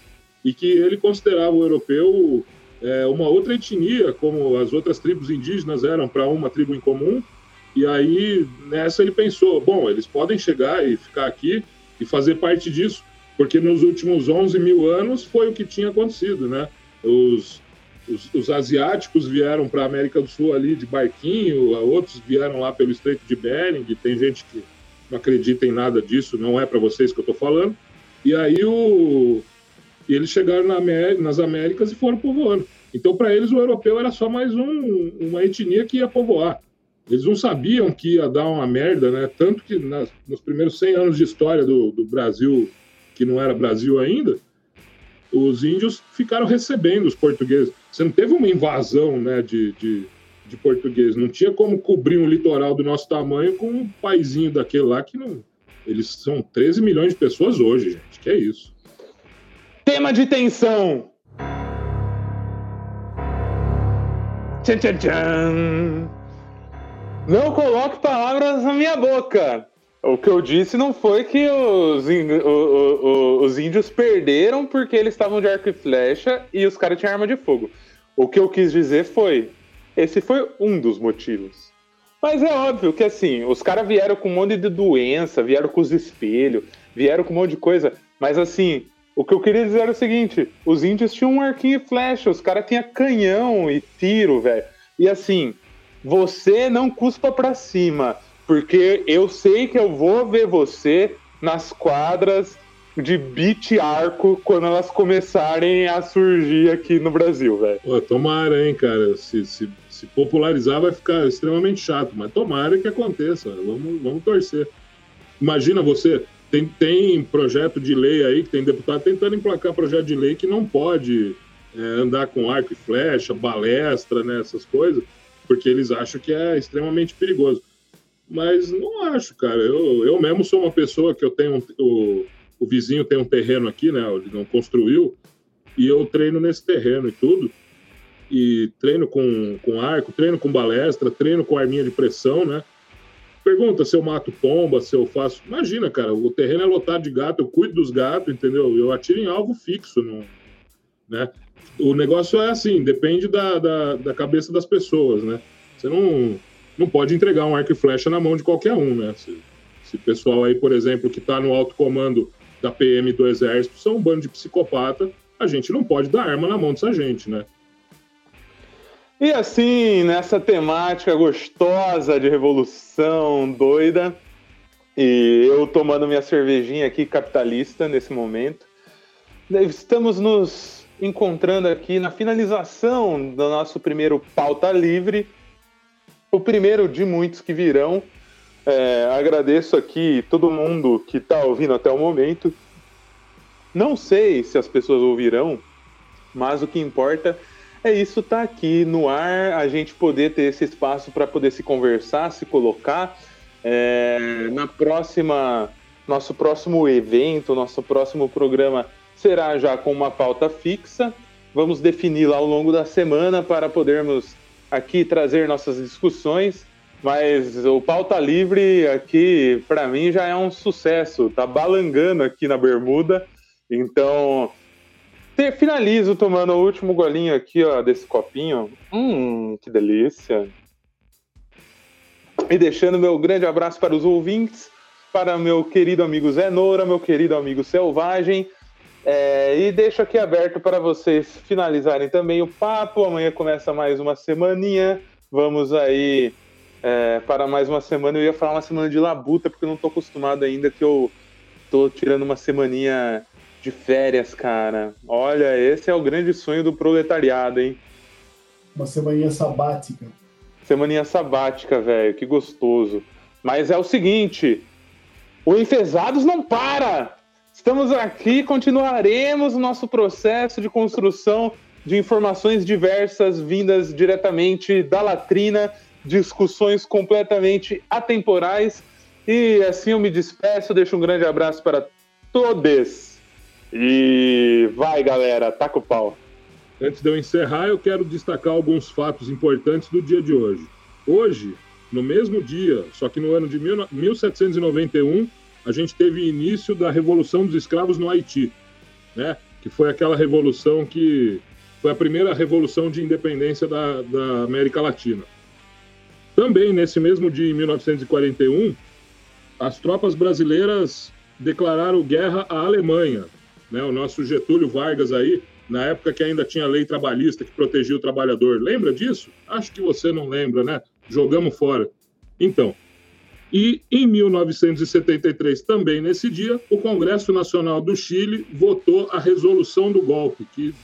e que ele considerava o europeu é, uma outra etnia, como as outras tribos indígenas eram para uma tribo em comum. E aí, nessa, ele pensou: bom, eles podem chegar e ficar aqui e fazer parte disso, porque nos últimos 11 mil anos foi o que tinha acontecido, né? Os, os, os asiáticos vieram para a América do Sul ali de barquinho, outros vieram lá pelo Estreito de Bering. Tem gente que não acredita em nada disso, não é para vocês que eu estou falando. E aí o, e eles chegaram na nas Américas e foram povoando. Então, para eles, o europeu era só mais um- uma etnia que ia povoar. Eles não sabiam que ia dar uma merda, né? Tanto que nas- nos primeiros 100 anos de história do, do Brasil, que não era Brasil ainda, os índios ficaram recebendo os portugueses. Você não teve uma invasão né, de, de, de português. Não tinha como cobrir um litoral do nosso tamanho com um paizinho daquele lá que não. Eles são 13 milhões de pessoas hoje, gente. Que é isso. Tema de tensão. Tchan, tchan, tchan. Não coloque palavras na minha boca. O que eu disse não foi que os, o- o- o- os índios perderam porque eles estavam de arco e flecha e os caras tinham arma de fogo. O que eu quis dizer foi: esse foi um dos motivos. Mas é óbvio que assim, os caras vieram com um monte de doença, vieram com os espelhos, vieram com um monte de coisa, mas assim, O que eu queria dizer era o seguinte: os índios tinham um arquinho e flecha, os caras tinham canhão e tiro, velho. E assim, você não cuspa pra cima, porque eu sei que eu vou ver você nas quadras de beat arco quando elas começarem a surgir aqui no Brasil, velho. Tomara, hein, cara. Se, se, se, popularizar vai ficar extremamente chato, mas tomara que aconteça. Vamos, vamos torcer. Imagina você, tem, tem projeto de lei aí, que tem deputado tentando emplacar projeto de lei que não pode é, andar com arco e flecha, balestra, né, essas coisas, porque eles acham que é extremamente perigoso. Mas não acho, cara. Eu, eu mesmo sou uma pessoa que eu tenho. O, o vizinho tem um terreno aqui, né? Ele não construiu, e eu treino nesse terreno e tudo. E treino com, com arco, treino com balestra, treino com arminha de pressão, né? Pergunta se eu mato pomba, se eu faço. Imagina, cara, o terreno é lotado de gato, eu cuido dos gatos, entendeu? Eu atiro em alvo fixo, não, né? O negócio é assim, depende da, da, da, cabeça das pessoas, né? Você não, não pode entregar um arco e flecha na mão de qualquer um, né? Se, se pessoal aí, por exemplo, que está no alto comando da PM do Exército são um bando de psicopata, a gente não pode dar arma na mão dessa gente, né? E assim, nessa temática gostosa de revolução doida, e eu tomando minha cervejinha aqui capitalista nesse momento, estamos nos encontrando aqui na finalização do nosso primeiro pauta livre, o primeiro de muitos que virão, é, agradeço aqui todo mundo que está ouvindo até o momento. Não sei se as pessoas ouvirão, mas o que importa é isso estar tá aqui no ar, a gente poder ter esse espaço para poder se conversar, se colocar. É, na próxima, nosso próximo evento, nosso próximo programa será já com uma pauta fixa. Vamos defini-la ao longo da semana para podermos aqui trazer nossas discussões. Mas o pauta livre aqui, para mim, já é um sucesso. Tá balangando aqui na bermuda. Então, finalizo tomando o último golinho aqui, ó, desse copinho. Hum, que delícia. E deixando meu grande abraço para os ouvintes, para meu querido amigo Zé Noura, meu querido amigo Selvagem. É, e deixo aqui aberto para vocês finalizarem também o papo. Amanhã começa mais uma semaninha. Vamos aí é, para mais uma semana. Eu ia falar uma semana de labuta, porque eu não estou acostumado ainda que eu tô tirando uma semaninha de férias, cara. Olha, esse é o grande sonho do proletariado, hein? Uma semaninha sabática. Semaninha sabática, velho, que gostoso. Mas é o seguinte, o Enfesados não para! Estamos aqui, continuaremos o nosso processo de construção de informações diversas vindas diretamente da latrina discussões completamente atemporais. E assim eu me despeço, deixo um grande abraço para todos. E vai, galera, taca o pau. Antes de eu encerrar, eu quero destacar alguns fatos importantes do dia de hoje. Hoje, no mesmo dia, só que no ano de 1791, a gente teve início da Revolução dos Escravos no Haiti, né? que foi aquela revolução que foi a primeira revolução de independência da, da América Latina. Também nesse mesmo dia, em 1941, as tropas brasileiras declararam guerra à Alemanha. Né? O nosso Getúlio Vargas aí, na época que ainda tinha lei trabalhista que protegia o trabalhador. Lembra disso? Acho que você não lembra, né? Jogamos fora. Então, e em 1973, também nesse dia, o Congresso Nacional do Chile votou a resolução do golpe, que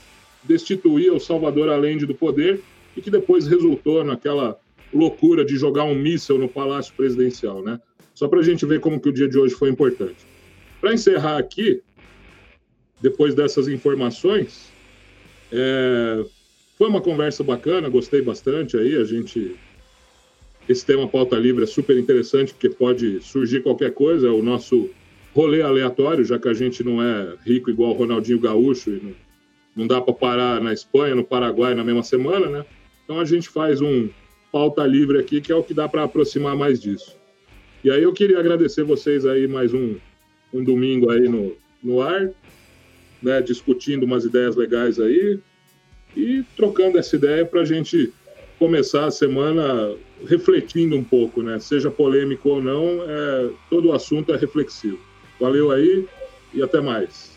destituía o Salvador Allende do poder e que depois resultou naquela loucura de jogar um míssel no Palácio Presidencial, né? Só para a gente ver como que o dia de hoje foi importante. Para encerrar aqui, depois dessas informações, é... foi uma conversa bacana, gostei bastante aí, a gente... Esse tema pauta livre é super interessante, porque pode surgir qualquer coisa, é o nosso rolê aleatório, já que a gente não é rico igual o Ronaldinho Gaúcho e não, não dá para parar na Espanha, no Paraguai na mesma semana, né? Então a gente faz um, pauta livre aqui, que é o que dá para aproximar mais disso. E aí eu queria agradecer vocês aí mais um, um domingo aí no, no ar, né, discutindo umas ideias legais aí e trocando essa ideia para a gente começar a semana refletindo um pouco, né? Seja polêmico ou não, é, todo o assunto é reflexivo. Valeu aí e até mais.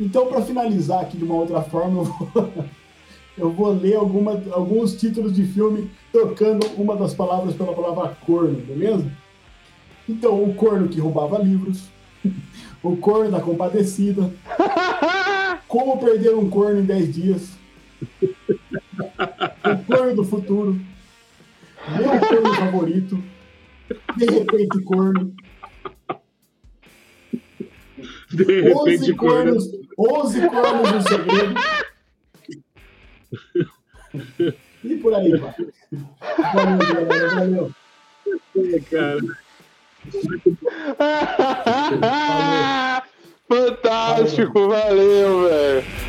Então, para finalizar aqui de uma outra forma, eu vou, eu vou ler alguma, alguns títulos de filme trocando uma das palavras pela palavra corno, beleza? Então, o corno que roubava livros, o corno da compadecida, como perder um corno em 10 dias, o corno do futuro, meu corno favorito, de repente corno, De repente, 11 cornos, 11 cornos no segredo. E por aí, vai. Valeu, galera, valeu. cara. Fantástico, valeu, velho.